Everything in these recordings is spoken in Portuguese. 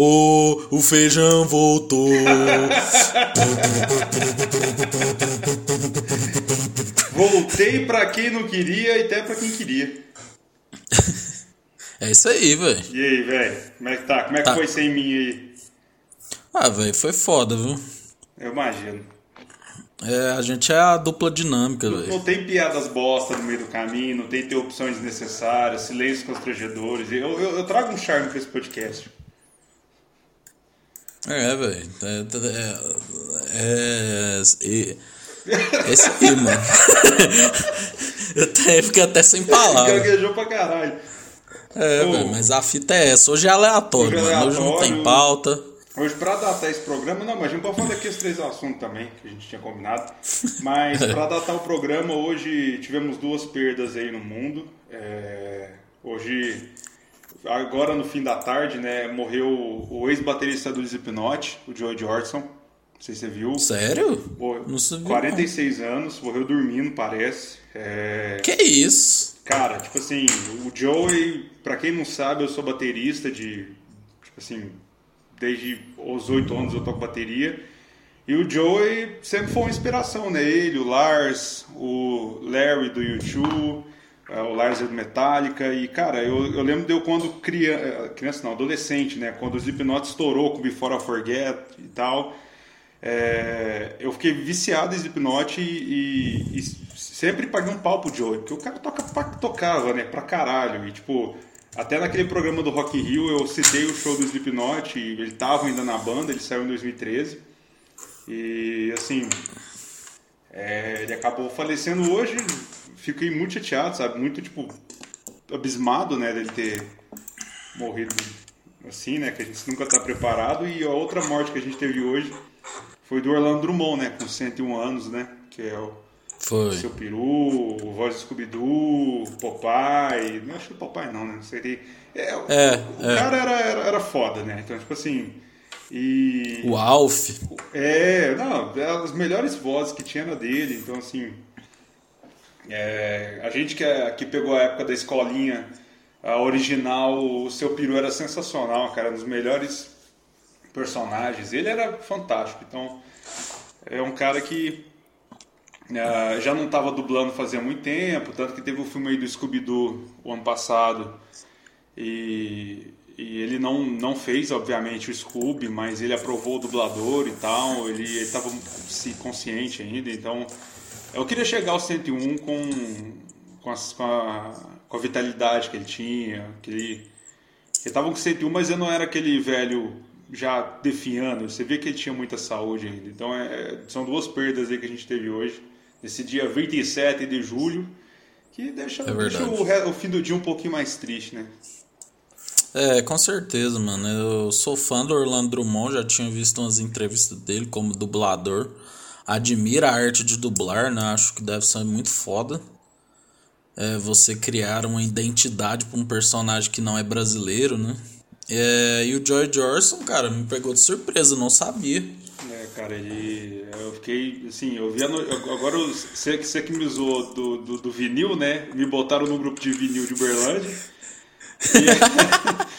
Oh, o feijão voltou. Voltei pra quem não queria e até pra quem queria. É isso aí, velho. E aí, velho? Como é que tá? Como é que Tá. foi sem mim aí? Ah, velho, foi foda, viu? Eu imagino. É, a gente é a dupla dinâmica, Não velho. tem piadas bosta no meio do caminho, não tem interrupções desnecessárias, silêncios constrangedores. Eu, eu, eu trago um charme pra esse podcast. É, velho. É, é, é, é esse aí, mano. Eu até, fiquei até sem palavras. Gaguejou pra caralho. É, Ô. velho, mas a fita é essa. Hoje é aleatório, Hoje é mano. Hoje não aleatório. tem pauta. Hoje, pra datar esse programa, não, mas a gente pode falar daqui os três assuntos também, que a gente tinha combinado. Mas pra datar o programa, hoje tivemos duas perdas aí no mundo. É, hoje, agora no fim da tarde, né, morreu o ex-baterista do Slipknot, o Joey Jordison. Não sei se você viu. Sério? Morreu- Não sabia, 46 anos, morreu dormindo, parece. É, Que isso? Cara, tipo assim, o Joey, pra quem não sabe, eu sou baterista de, tipo assim, desde os oito anos eu toco bateria. E o Joey sempre foi uma inspiração, né? Ele, o Lars, o Larry do YouTube, o é do Metallica. E, cara, eu, eu lembro de eu quando criança, criança não, adolescente, né? Quando o Slipknot estourou com Before I Forget e tal. É, eu fiquei viciado em Slipknot e, e, e sempre paguei um pau pro Joey, porque o cara toca, pra- tocava, né, pra caralho. E tipo, até naquele programa do Rock in Rio eu citei o show do Slipknot, e ele tava ainda na banda, ele saiu em 2013. E assim, é, ele acabou falecendo hoje, fiquei muito chateado, sabe? Muito tipo, abismado, né, dele ter morrido assim, né, que a gente nunca tá preparado. E a outra morte que a gente teve hoje foi do Orlando Drummond, né? Com 101 anos, né? Que é o Foi. seu peru, o voz do Scooby-Doo, Popeye. Não acho que o Popeye não, né? Não sei. tem- É, o- É, o é. cara era, era, era foda, né? Então, tipo assim. E. O Alf. É, não, as melhores vozes que tinha era dele, então assim. É, a gente que, é- que pegou a época da escolinha, a original, o seu peru era sensacional, cara, um dos melhores personagens. Ele era fantástico, então é um cara que ah, já não estava dublando fazia muito tempo, tanto que teve o filme aí do Scooby-Doo o ano passado. E, e ele não, não fez, obviamente, o Scooby, mas ele aprovou o dublador e tal. Ele estava se consciente ainda, então eu queria chegar aos 101 com, com, as- com a, com a vitalidade que ele tinha. Que ele, estava com 101, mas ele não era aquele velho já definhando. Você vê que ele tinha muita saúde ainda. Então é, são duas perdas aí que a gente teve hoje. Nesse dia 27 de julho, que deixa, É deixa o, o fim do dia um pouquinho mais triste, né? É, com certeza, mano. Eu sou fã do Orlando Drummond, já tinha visto umas entrevistas dele como dublador. Admiro a arte de dublar, né? Acho que deve ser muito foda. É, você criar uma identidade pra um personagem que não é brasileiro, né? É, e o Joy Jorson, cara, me pegou de surpresa, não sabia. É, cara, ele. Eu fiquei. Assim, eu vi. a no- Agora, você, que- você que me usou do, do, do vinil, né? Me botaram no grupo de vinil de Uberlândia. E, e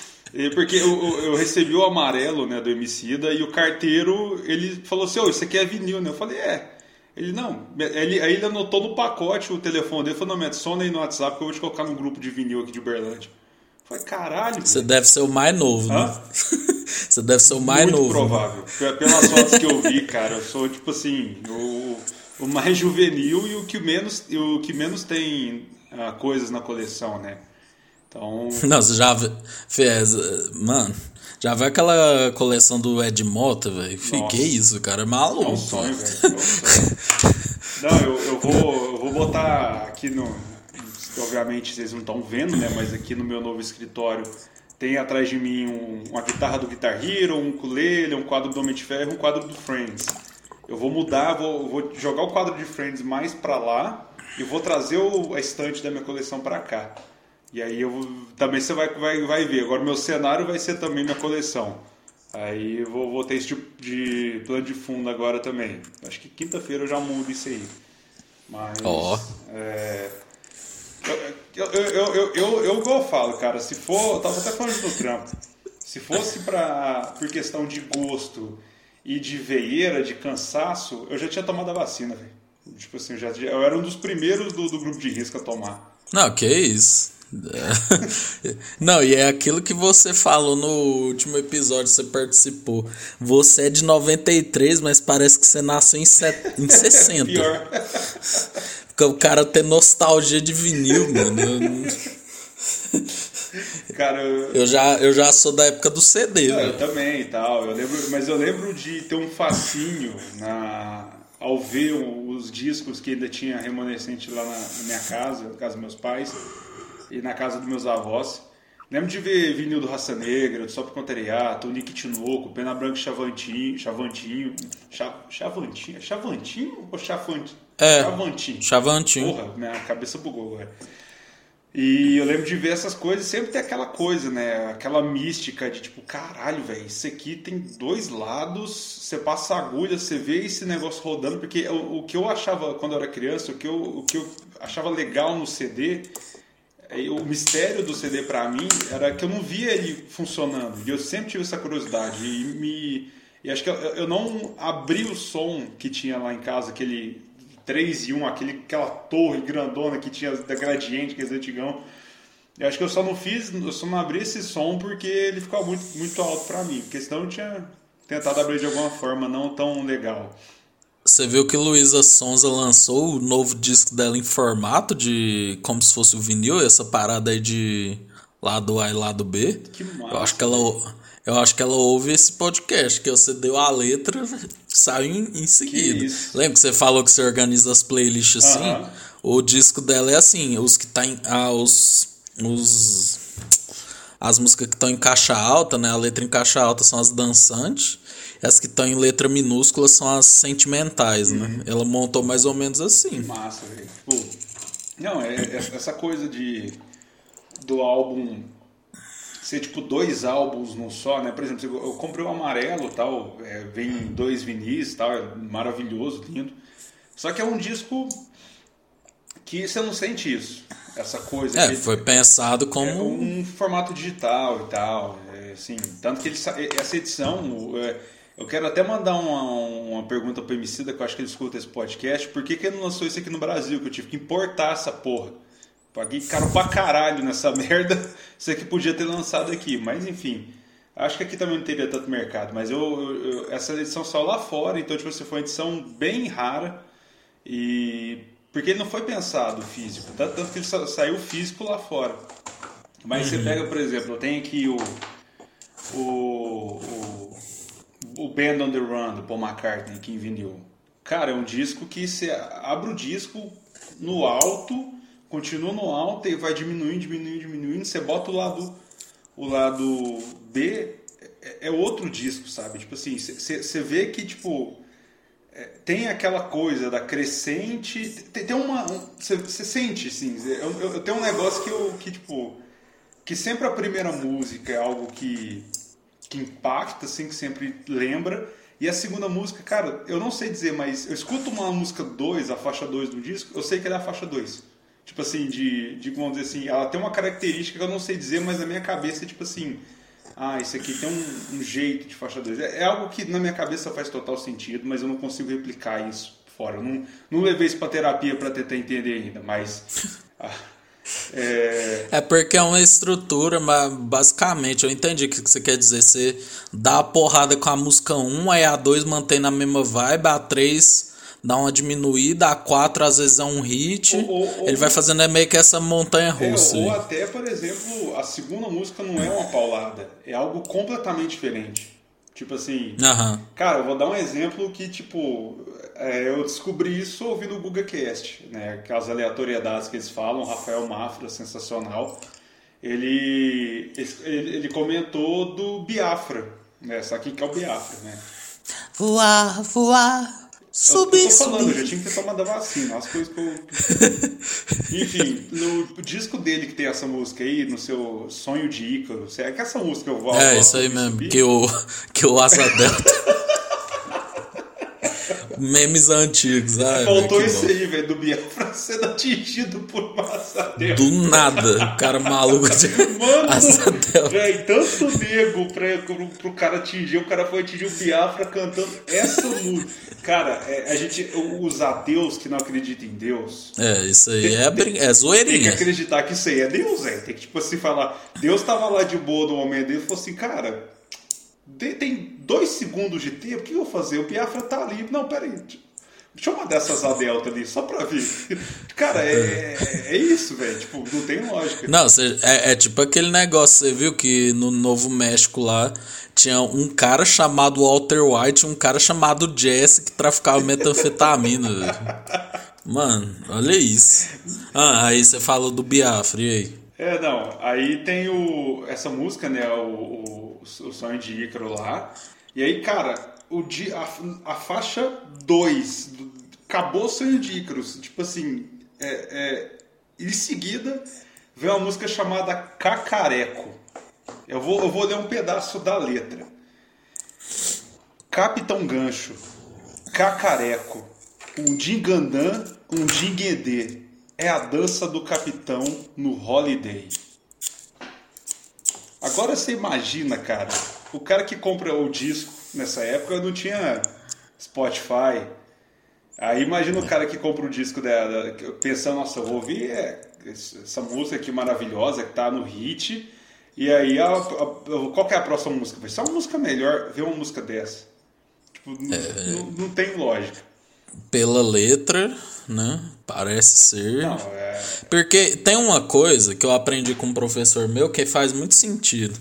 porque eu, eu- recebi o amarelo, né, do Emicida, e o carteiro, ele falou assim: Ô, isso aqui é vinil, né? Eu falei: É. Ele, não. Ele, aí ele anotou no pacote o telefone dele e falou: Não, me adiciona aí no WhatsApp que eu vou te colocar no grupo de vinil aqui de Uberlândia. Eu falei: Caralho, Você deve ser o mais novo, né? Você deve ser o mais Muito novo. né? provável. Pe- Pelas fotos que eu vi, cara, eu sou tipo assim, o, o mais juvenil e o que menos, o que menos tem ah, coisas na coleção, né? Então, você já fez. eh, Mano, já viu aquela coleção do Ed Mota, velho? Nossa. Fiquei isso, cara. É é maluco. um sonho, velho. É um sonho. Não, eu, eu, vou, eu vou botar aqui no. Obviamente vocês não estão vendo, né? Mas aqui no meu novo escritório tem atrás de mim um- uma guitarra do Guitar Hero, um ukulele, um quadro do Homem de Ferro e um quadro do Friends. Eu vou mudar, vou, vou jogar o quadro de Friends mais pra lá e vou trazer o, a estante da minha coleção pra cá. E aí eu também você vai, vai, vai ver. Agora meu cenário vai ser também minha coleção. Aí eu vou, vou ter esse tipo de plano de fundo agora também. Acho que quinta-feira eu já mudo isso aí. Mas. Ó. É, eu, eu, eu, eu, eu, eu, eu falo, cara, se for. Eu tava até falando no trampo. Se fosse pra, por questão de gosto e de veieira, de cansaço, eu já tinha tomado a vacina, velho. Tipo assim, eu, já, eu era um dos primeiros do, do grupo de risco a tomar. Não, que isso. Não, e é aquilo que você falou no último episódio, você participou. Você é de 93, mas parece que você nasceu em, set... em 60. Pior. Porque o cara tem nostalgia de vinil, mano. Cara, eu, Eu já, eu já sou da época do CD, eu velho. também e tal. Eu lembro, mas eu lembro de ter um fascínio na, ao ver os discos que ainda tinha remanescente lá na, na minha casa, na casa dos meus pais, e na casa dos meus avós. Lembro de ver vinil do Raça Negra, do Sop Contrariato, o Nick Tinoco, Pena Branca e Chavantinho, Chavantinho, Cha- Chavantinho, Chavantinho ou Chafantinho? É. Chavantinho. Chavantinho. Porra, minha cabeça bugou agora. E eu lembro de ver essas coisas sempre tem aquela coisa, né? Aquela mística de tipo, caralho, velho, isso aqui tem dois lados, você passa a agulha, você vê esse negócio rodando, porque o, o que eu achava quando eu era criança, o que eu, o que eu achava legal no CD, o mistério do CD pra mim era que eu não via ele funcionando. E eu sempre tive essa curiosidade. E, me, e acho que eu, eu não abri o som que tinha lá em casa, aquele 3 e 1, aquele, aquela torre grandona que tinha da Gradiente, que é antigão. Eu acho que eu só não fiz, eu só não abri esse som porque ele ficava muito, muito alto pra mim. Porque senão eu tinha tentado abrir de alguma forma não tão legal. Você viu que Luísa Sonza lançou o novo disco dela em formato de como se fosse o vinil, essa parada aí de lado A e lado B. Que massa, eu acho que ela eu acho que ela ouve esse podcast, que você deu a letra, saiu em, em seguida. isso. Lembra que você falou que você organiza as playlists assim? O disco dela é assim, os que tá em ah, os os as músicas que estão em caixa alta, né? A letra em caixa alta são as dançantes. e As que estão em letra minúscula são as sentimentais, Uhum. né? Ela montou mais ou menos assim. Massa, velho. Não, é, é- essa coisa de do álbum ser tipo dois álbuns num só, né? Por exemplo, eu comprei o amarelo tal, é, vem dois vinis tal, é maravilhoso, lindo. Só que é um disco que você não sente isso, essa coisa. É, foi pensado como é um formato digital e tal. é, assim, tanto que ele, sa- essa edição, é, eu quero até mandar uma, uma pergunta pro Emicida, que eu acho que ele escuta esse podcast, por que, que ele não lançou isso aqui no Brasil? Que eu tive que importar essa porra. Paguei caro pra caralho nessa merda. Isso aqui podia ter lançado aqui, mas enfim. Acho que aqui também não teria tanto mercado, mas eu, eu- eu- essa edição saiu lá fora, então tipo, assim, foi uma edição bem rara. E porque ele não foi pensado físico, tanto, tanto que saiu físico lá fora. Mas você pega, por exemplo, eu tenho aqui o o, o, o Band on the Run do Paul McCartney aqui em vinil. Cara, é um disco que você abre o disco no alto, continua no alto e vai diminuindo, diminuindo, diminuindo. Você bota o lado o lado B é, é outro disco, sabe? Tipo assim, você vê que tipo tem aquela coisa da crescente, tem, tem uma você sente assim, eu, eu, eu tenho um negócio que eu que tipo que sempre a primeira música é algo que que impacta, assim, que sempre lembra. E a segunda música, cara, eu não sei dizer, mas eu escuto uma música 2, a faixa 2 do disco, eu sei que ela é a faixa 2. Tipo assim, de, de, vamos dizer assim, ela tem uma característica que eu não sei dizer, mas na minha cabeça é tipo assim, ah, isso aqui tem um, um jeito de faixa 2. É, é algo que na minha cabeça faz total sentido, mas eu não consigo replicar isso fora. Eu não, não levei isso pra terapia pra tentar entender ainda, mas... ah, é, É porque é uma estrutura, mas basicamente, eu entendi o que você quer dizer. Você dá a porrada com a música 1, aí a 2 mantém na mesma vibe, a 3 dá uma diminuída, a 4 às vezes é um hit. Ou- ou- ou- ele vai fazendo é meio que essa montanha É, russa. ou aí. até, por exemplo, a segunda música não é uma paulada, é algo completamente diferente. Tipo assim, Aham. cara, eu vou dar um exemplo que, tipo, é, eu descobri isso ouvindo o GugaCast, né? Aquelas aleatoriedades que eles falam, Rafael Mafra, sensacional. Ele, ele, ele comentou do Biafra, né? Sabe que é o Biafra, né? Voar, voar, subir, eu tô falando, eu subir. já tinha que ter tomado a vacina, as coisas que eu. Enfim, no disco dele que tem essa música aí, no seu Sonho de Ícaro, é que essa música eu vou. É, eu isso aí mesmo, subir. que o, que o Asa Delta. Memes antigos. Ai, Faltou bom. aí, velho, do Biafra sendo atingido por uma assadela. Do nada, o cara maluco de Mano, Asa Delta. Céu. Véi, tanto nego pra, pro, pro cara atingir, o cara foi atingir o Biafra cantando essa música. Cara, é, a gente, os ateus que não acreditam em Deus. É, isso aí tem, é, brin... é zoeirinha. Tem que acreditar que isso aí é Deus, velho. Tem que, tipo assim, falar. Deus tava lá de boa no momento dele e falou assim, cara, tem dois segundos de tempo, o que eu vou fazer? O Biafra tá ali. Não, peraí. Deixa eu mandar essas A Delta ali, só pra ver. Cara, é, é isso, velho. Tipo, não tem lógica. Não, cê, é, é, tipo aquele negócio, você viu que no Novo México lá tinha um cara chamado Walter White e um cara chamado Jesse que traficava metanfetamina, velho. Mano, olha isso. Ah, aí você falou do Biafra, e aí? É, não. Aí tem o, essa música, né? O, o, o Sonho de Ícaro lá. E aí, cara, o dia, a, a faixa 2, acabou sonho de Icarus. Tipo assim, é, é, em seguida vem uma música chamada Cacareco. Eu vou, eu vou ler um pedaço da letra. Capitão Gancho, Cacareco, um Dingandã, um Dinguedê. É a dança do capitão no Holiday. Agora você imagina, cara, o cara que compra o disco nessa época não tinha Spotify. Aí imagina o cara que compra o disco dela, pensando, nossa, eu vou ouvir é, essa música aqui maravilhosa que tá no hit. E aí, a, a, qual que é a próxima música? Vai ser uma música melhor, ver uma música dessa. Tipo, é... não, não tem lógica. Pela letra, né? Parece ser. Não, é... Porque tem uma coisa que eu aprendi com um professor meu que faz muito sentido.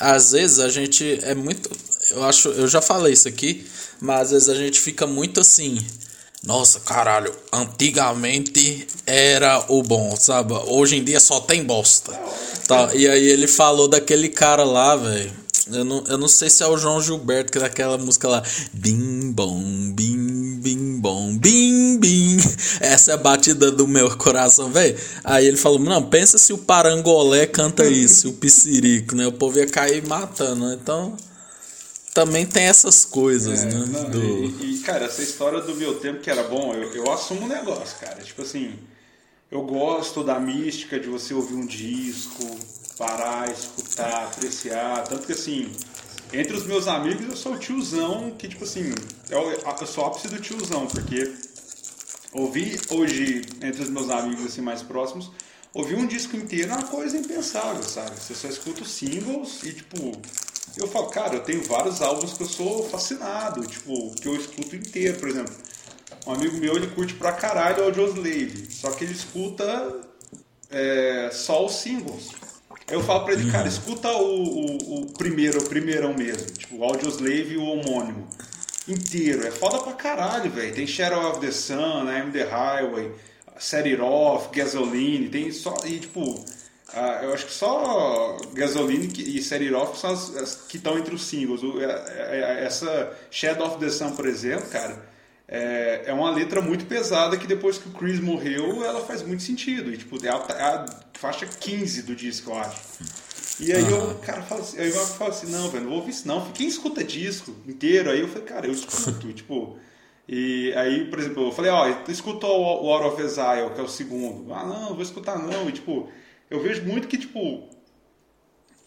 Às vezes a gente é muito eu acho, eu já falei isso aqui, mas às vezes a gente fica muito assim. Nossa, caralho, antigamente era o bom, sabe? Hoje em dia só tem bosta. Tá, e aí ele falou daquele cara lá, velho. Eu não, eu não sei se é o João Gilberto, que é daquela música lá. Bim bom, bim, bim bom, bim, bim. Essa é a batida do meu coração, velho. Aí ele falou: Não, pensa se o Parangolé canta isso, o Piscirico, né? O povo ia cair matando, né? Então também tem essas coisas, é, né? Não, do... e, e, cara, essa história do meu tempo que era bom, eu, eu assumo um negócio, cara. Tipo assim, eu gosto da mística de você ouvir um disco, parar, escutar, apreciar. Tanto que assim, entre os meus amigos eu sou o tiozão que, tipo assim, eu, eu sou ápice do tiozão, porque ouvir hoje, entre os meus amigos assim mais próximos, ouvir um disco inteiro é uma coisa impensável, sabe? Você só escuta os singles e, tipo, eu falo, cara, eu tenho vários álbuns que eu sou fascinado, tipo, que eu escuto inteiro, por exemplo. Um amigo meu, ele curte pra caralho o Audioslave, só que ele escuta é, só os singles. Eu falo pra ele, cara, escuta o, o, o primeiro, o primeirão mesmo, tipo, o Audioslave e o homônimo. Inteiro, é foda pra caralho, velho. Tem Shadow of the Sun, I'm the Highway, Set It Off, Gasoline, tem só. E tipo, ah, eu acho que só Gasoline e Set It Off são as, as que estão entre os singles. O, é, é, é, essa Shadow of the Sun, por exemplo, cara, é, é uma letra muito pesada que depois que o Chris morreu, ela faz muito sentido. E, tipo, é a, a faixa 15 do disco, eu acho. E aí uhum. eu, cara, falo assim, aí eu falo assim, não, velho, não vou ouvir isso não. Quem escuta disco inteiro? Aí eu falei, cara, eu escuto, tipo... E aí, por exemplo, eu falei, ó, escuta o Out of Exile, que é o segundo. Ah, não, vou escutar não. E tipo eu vejo muito que, tipo,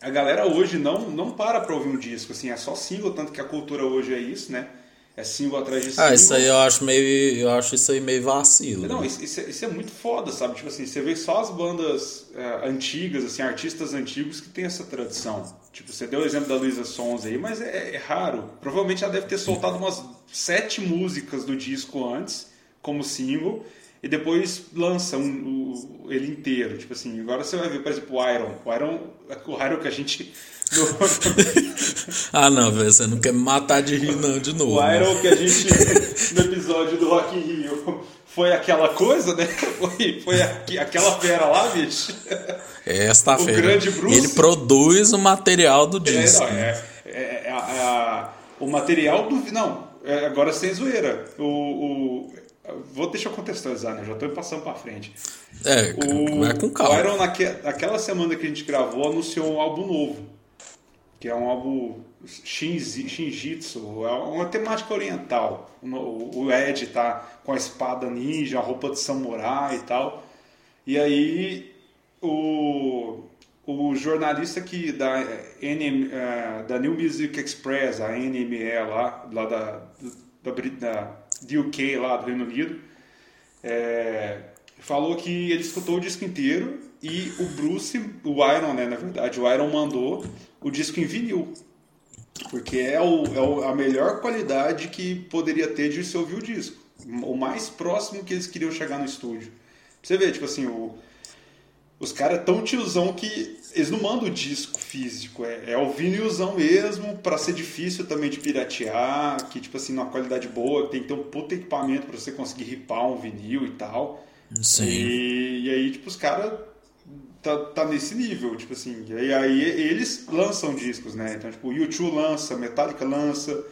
a galera hoje não, não para pra ouvir um disco, assim, é só single, tanto que a cultura hoje é isso, né? É single atrás de single. Ah, isso aí eu acho meio. Eu acho isso aí meio vacilo. Não, né? isso, isso, é, isso, é, muito foda, sabe? Tipo assim, você vê só as bandas é, antigas, assim, artistas antigos que tem essa tradição. Tipo, você deu o exemplo da Luísa Sons aí, mas é, é, raro. Provavelmente ela deve ter soltado umas sete músicas do disco antes, como single e depois lança um, o, ele inteiro. Tipo assim, agora você vai ver, por exemplo, o Iron. O Iron, o Iron que a gente. ah, não, velho, você não quer me matar de rir, não, de novo. O né? Iron que a gente, no episódio do Rock in Rio, foi aquela coisa, né? Foi, foi aquela fera lá, bicho. Esta o fera. grande Bruce. Ele produz o material do disco. É, não, é, é, é, a, o material do. Não, é, agora sem zoeira. O, o, Vou deixar eu contextualizar, né? Já estou passando para frente. É, o, vai com calma. O Iron, naque, naquela semana que a gente gravou, anunciou um álbum novo. Que é um álbum Shinjitsu, é uma temática oriental. O Ed tá com a espada ninja, a roupa de samurai e tal. E aí o, o jornalista que da, NM, uh, eh, da New Music Express, a NME lá, lá da, da, da, da UK, lá do Reino Unido, é, falou que ele escutou o disco inteiro e o Bruce, o Iron, né, na verdade, o Iron mandou o disco em vinil. Porque é, o, é o, a melhor qualidade que poderia ter de se ouvir o disco. O mais próximo que eles queriam chegar no estúdio. Você vê, tipo assim, o, os caras tão tiozão que eles não mandam o disco físico, é, é o vinilzão mesmo, para ser difícil também de piratear, que tipo assim, numa qualidade boa, tem que ter um puto equipamento para você conseguir ripar um vinil e tal. Sim. E, e aí, tipo, os caras tá, tá nesse nível, tipo assim, e aí eles lançam discos, né? Então, tipo, o YouTube lança, Metallica lança,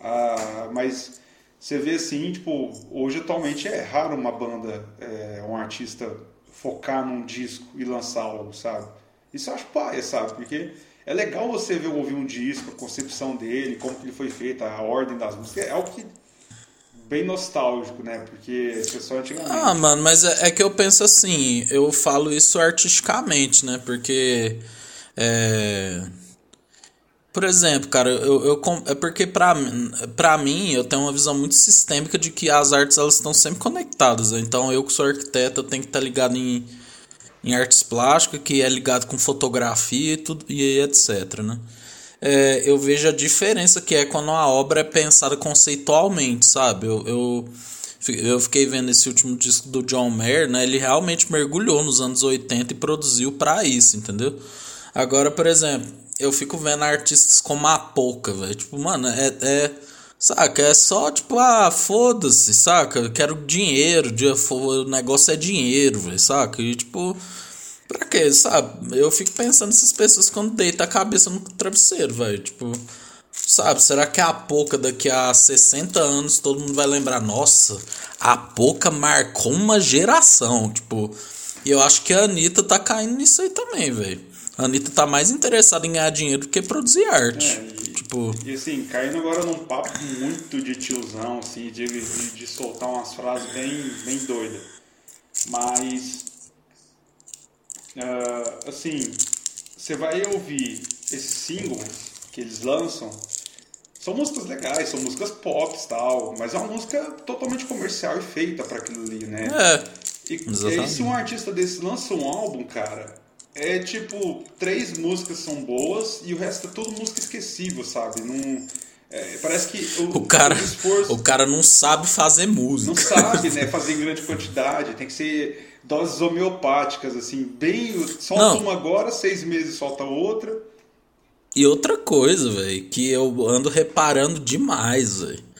ah, mas você vê assim, tipo, hoje atualmente é raro uma banda, é, um artista focar num disco e lançar algo, sabe? Isso eu acho paia, sabe? Porque é legal você ver ouvir um disco, a concepção dele, como que ele foi feito, a ordem das músicas. É algo que bem nostálgico, né? Porque o pessoal antigamente. Ah, mano, mas é, é, que eu penso assim, eu falo isso artisticamente, né? Porque. É... Por exemplo, cara, eu, eu, é porque pra, pra mim eu tenho uma visão muito sistêmica de que as artes elas estão sempre conectadas. Né? Então eu que sou arquiteto eu tenho que estar tá ligado em, em artes plásticas, que é ligado com fotografia e tudo e etc, né? É, eu vejo a diferença que é quando a obra é pensada conceitualmente, sabe? Eu, eu, eu fiquei vendo esse último disco do John Mayer, né? Ele realmente mergulhou nos anos 80 e produziu para isso, entendeu? Agora, por exemplo, eu fico vendo artistas como a Pouca, velho. Tipo, mano, é, é. Saca? É só tipo, ah, foda-se, saca? Eu quero dinheiro, o negócio é dinheiro, velho, saca? E tipo. Pra quê, sabe? Eu fico pensando nessas pessoas quando deita a cabeça no travesseiro, velho. Tipo, sabe? Será que a Poca daqui a 60 anos todo mundo vai lembrar? Nossa, a Poca marcou uma geração. Tipo, e eu acho que a Anitta tá caindo nisso aí também, velho. A Anitta tá mais interessada em ganhar dinheiro do que produzir arte. É, e, tipo... e assim, caindo agora num papo muito de tiozão, assim, de, de, de soltar umas frases bem, bem doidas. Mas, uh, assim, você vai ouvir esses singles que eles lançam, são músicas legais, são músicas pop e tal, mas é uma música totalmente comercial e feita para aquilo ali, né? É. E, e aí, se um artista desse lança um álbum, cara, é tipo, três músicas são boas e o resto é tudo música esquecível, sabe? Não, é, parece que o, o cara, o, esforço, o cara não sabe fazer música. Não sabe, né? Fazer em grande quantidade. Tem que ser doses homeopáticas, assim, bem. Solta não. uma agora, seis meses solta outra. E outra coisa, velho, que eu ando reparando demais, velho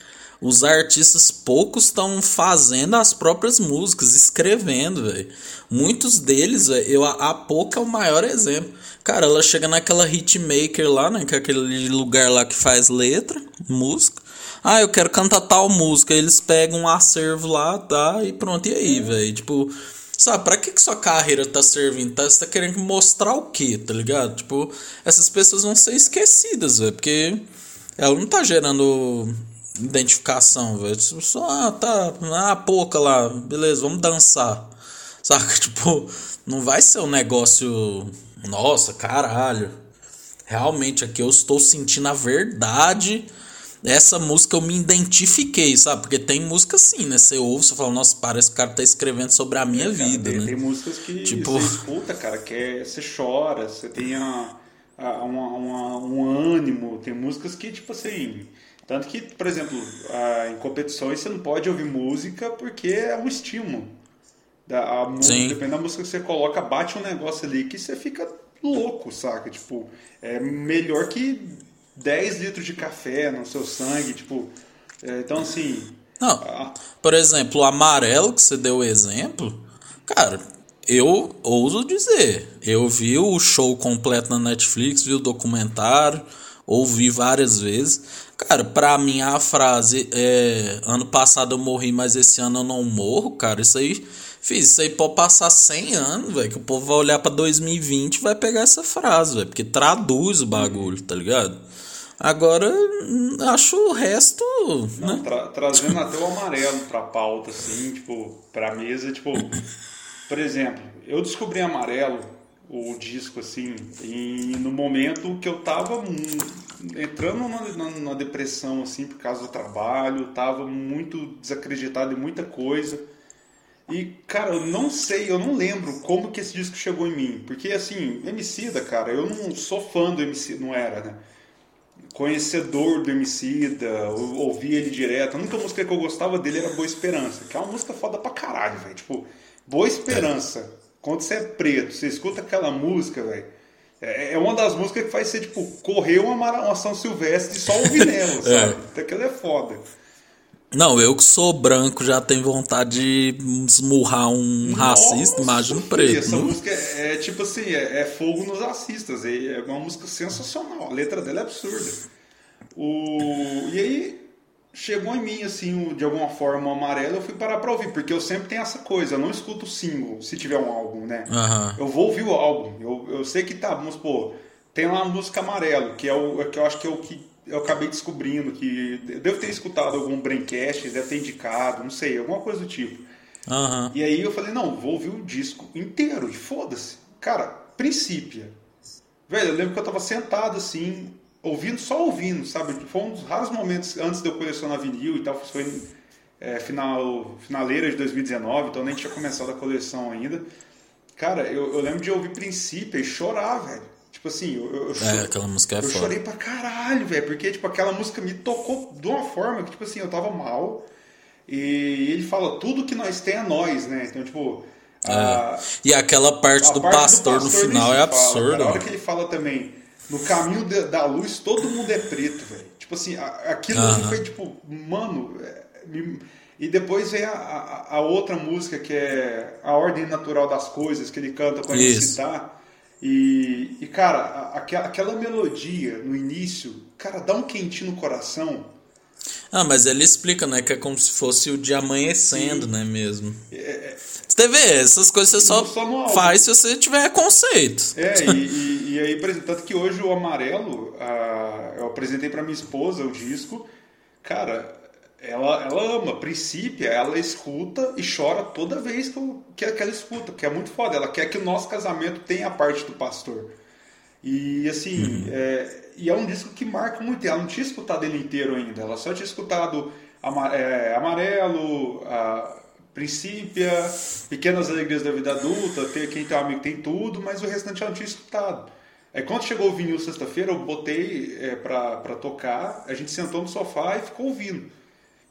os artistas poucos estão fazendo as próprias músicas, escrevendo, velho. Muitos deles, velho, eu a Pouca é o maior exemplo. Cara, ela chega naquela hitmaker lá, né, que é aquele lugar lá que faz letra, música. Ah, eu quero cantar tal música, eles pegam um acervo lá, tá? E pronto, e aí, velho? Tipo, sabe, pra que, que sua carreira tá servindo? Tá, você tá querendo mostrar o quê, tá ligado? Tipo, essas pessoas vão ser esquecidas, velho, porque ela não tá gerando identificação, velho. Tipo, só, ah, tá, ah, pouca lá, beleza, vamos dançar. Saca? Tipo, não vai ser um negócio. Nossa, caralho. Realmente aqui eu estou sentindo a verdade. Essa música eu me identifiquei, sabe? Porque tem música assim, né? Você ouve, você fala, nossa, parece que o cara tá escrevendo sobre a minha é, cara, vida, tem, né? Tem músicas que tipo... você escuta, cara, que é, você chora, você tem a, a, uma, uma, um ânimo. Tem músicas que, tipo assim tanto que, por exemplo, em competições você não pode ouvir música porque é um estímulo. A música, dependendo da música que você coloca, bate um negócio ali que você fica louco, saca? Tipo, é melhor que 10 litros de café no seu sangue, tipo. É, então, assim. Não, a... por exemplo, o amarelo que você deu o exemplo, cara, eu ouso dizer, eu vi o show completo na Netflix, vi o documentário, ouvi várias vezes. Cara, pra mim a frase é, ano passado eu morri, mas esse ano eu não morro, cara, isso aí, fiz, isso aí pode passar 100 anos, velho, que o povo vai olhar pra 2020 e vai pegar essa frase, velho, porque traduz o bagulho, tá ligado? Agora, acho o resto. Não, né? tra trazendo até o amarelo pra pauta, assim, tipo, pra mesa, tipo, por exemplo, eu descobri amarelo o disco, assim, e no momento que eu tava entrando numa, depressão, assim, por causa do trabalho, tava muito desacreditado em muita coisa. E, cara, eu não sei, eu não lembro como que esse disco chegou em mim. Porque, assim, Emicida, cara, eu não sou fã do Emicida, não era, né? Conhecedor do Emicida, ouvi ele direto. A única música que eu gostava dele era Boa Esperança, que é uma música foda pra caralho, velho. Tipo, Boa Esperança. Quando você é preto, você escuta aquela música, velho. É, é uma das músicas que faz você, tipo, correr uma, uma São Silvestre só ouvir nela, é. sabe? É. Aquilo é foda. Não, eu que sou branco já tenho vontade de esmurrar um Nossa, racista, imagina preto. Essa não? música é, é, tipo assim, é, é, fogo nos racistas. É, é uma música sensacional. A letra dela é absurda. O, e aí chegou em mim, assim, de alguma forma, amarelo, eu fui parar pra ouvir, porque eu sempre tenho essa coisa, eu não escuto single, se tiver um álbum, né? Uhum. Eu vou ouvir o álbum, eu, eu sei que tá, vamos supor, tem lá a música amarelo, que é o que eu acho que é o que eu acabei descobrindo, que devo ter escutado algum braincast, deve ter indicado, não sei, alguma coisa do tipo. Uhum. E aí eu falei, não, vou ouvir o disco inteiro, e foda-se. Cara, Princípia. Velho, eu lembro que eu tava sentado assim, ouvindo, só ouvindo, sabe? Foi um dos raros momentos antes de eu colecionar vinil e tal, foi é, final, finaleira de 2019, então nem tinha começado a coleção ainda. Cara, eu, eu lembro de ouvir Princípio e chorar, velho. Tipo assim, eu, eu, é, aquela música é eu foda. chorei pra caralho, velho, porque tipo, aquela música me tocou de uma forma que, tipo assim, eu tava mal. E ele fala, tudo que nós tem é nós, né? Então, tipo. É. A, e aquela parte, do, parte pastor do, pastor no final é absurda. Na hora que ele fala também, no caminho de, da luz, todo mundo é preto, velho. Tipo assim, aquilo uh -huh. foi tipo, mano. É, me, e depois vem a, a, a, outra música que é A Ordem Natural das Coisas, que ele canta com a citar. E, e cara, aquela, aquela melodia no início, cara, dá um quentinho no coração. Ah, mas ele explica, né? Que é como se fosse o dia amanhecendo, Sim. né? Mesmo. É, é, você vê, essas coisas você só, só faz se você tiver conceito. É, e, e, e, aí, tanto que hoje o Amarelo, a, eu apresentei para minha esposa o disco. Cara, ela, ela ama, princípio, ela escuta e chora toda vez que, eu, que, que ela escuta, que é muito foda. Ela quer que o nosso casamento tenha a parte do pastor. E assim, uhum. é, e é um disco que marca muito. Ela não tinha escutado ele inteiro ainda, ela só tinha escutado é, Amarelo, a Princípia, Pequenas Alegrias da Vida Adulta, Quem Tem um Amigo Tem Tudo, mas o restante ela não tinha escutado. É, quando chegou o vinil sexta-feira, eu botei é, pra tocar, a gente sentou no sofá e ficou ouvindo.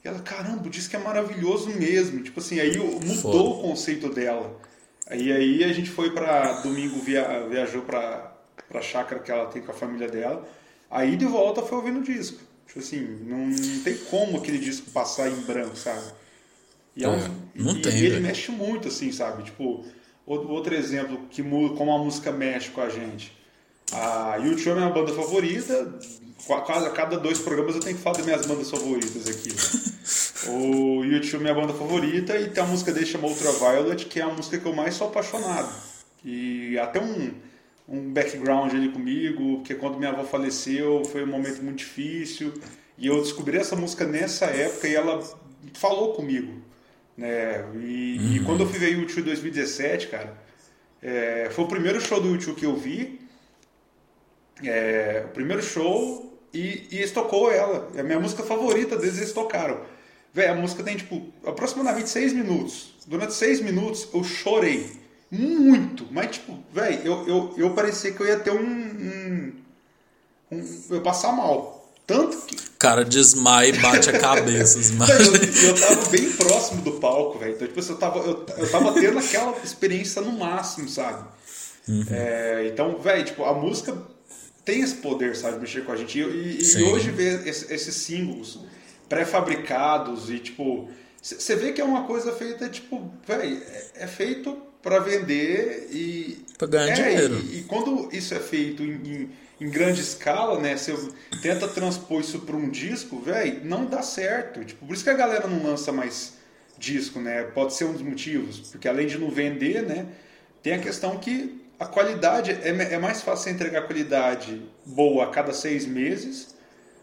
E ela, caramba, diz que é maravilhoso mesmo. Tipo assim, aí mudou Foda. o conceito dela. Aí, aí a gente foi para domingo, via, viajou para a chácara que ela tem com a família dela. Aí de volta foi ouvindo o disco. Tipo assim, não, não tem como aquele disco passar em branco, sabe? E, é um, é, não e, tem, e ele mexe muito, assim, sabe? Tipo, outro exemplo que como a música mexe com a gente. A YouTube é minha banda favorita, quase a cada dois programas eu tenho que falar das minhas bandas favoritas aqui. o YouTube é minha banda favorita e tem a música dele chama Ultraviolet, que é a música que eu mais sou apaixonado. E até um, um background ali comigo, porque quando minha avó faleceu foi um momento muito difícil. E eu descobri essa música nessa época e ela falou comigo. Né? E, uhum. e quando eu fui ver o YouTube em 2017, cara, é, foi o primeiro show do YouTube que eu vi. É, o primeiro show e, e eles tocou ela. É a minha música favorita deles, eles tocaram. Véi, a música tem, tipo, aproximadamente seis minutos. Durante seis minutos eu chorei. Muito. Mas, tipo, velho, eu, eu, eu parecia que eu ia ter um. um, um eu ia passar mal. Tanto que. Cara, desmaia e bate a cabeça. eu, eu tava bem próximo do palco, velho. Então, tipo, eu tava, eu, eu tava tendo aquela experiência no máximo, sabe? Uhum. É, então, velho, tipo, a música tem esse poder, sabe, mexer com a gente. E, e hoje ver esses símbolos pré-fabricados e, tipo, você vê que é uma coisa feita, tipo, velho, é, é, feito para vender e. Pra ganhar é, dinheiro. E, e, quando isso é feito em, em, em grande escala, né, você tenta transpor isso para um disco, velho, não dá certo. Tipo, por isso que a galera não lança mais disco, né? Pode ser um dos motivos, porque além de não vender, né, tem a questão que a qualidade é, é mais fácil você entregar qualidade boa a cada seis meses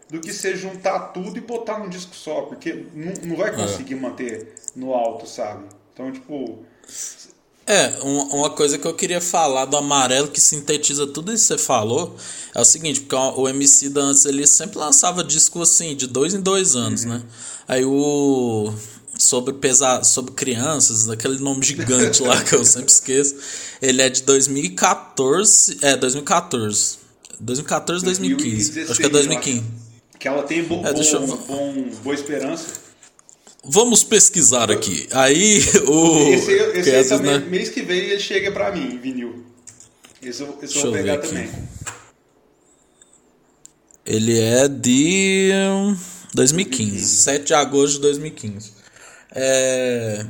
do que você juntar tudo e botar num disco só, porque não, não vai conseguir é. manter no alto, sabe? Então, tipo, É, uma coisa que eu queria falar do amarelo que sintetiza tudo isso que você falou é o seguinte, porque o MC da antes ele sempre lançava disco assim, de dois em dois anos, uhum. né? Aí o. Sobre pesar, sobre crianças, aquele nome gigante lá que eu sempre esqueço. Ele é de 2014. É, 2014. 2014, 2015. Acho que é 2015. Que ela tem bo é, eu... bom, boa esperança. Vamos pesquisar aqui. Aí o. Esse, esse aí também, né? mês que vem ele chega pra mim, vinil. Esse, eu, esse eu vou pegar também. Ele é de 2015, 2015. 7 de agosto de 2015. É...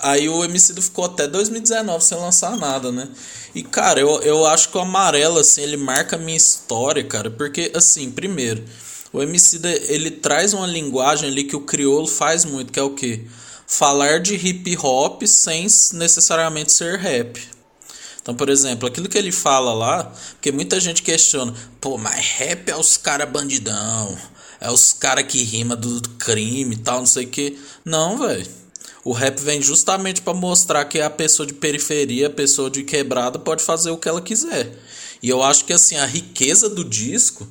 Aí o Emicida ficou até 2019 sem lançar nada, né? E, cara, eu, eu acho que o amarelo, assim, ele marca a minha história, cara. Porque, assim, primeiro, o Emicida, ele traz uma linguagem ali que o crioulo faz muito, que é o quê? Falar de hip hop sem necessariamente ser rap. Então, por exemplo, aquilo que ele fala lá, porque muita gente questiona, pô, mas rap é os cara bandidão, é os cara que rima do crime e tal, não sei o que. Não, velho. O rap vem justamente para mostrar que a pessoa de periferia, a pessoa de quebrada pode fazer o que ela quiser. E eu acho que assim, a riqueza do disco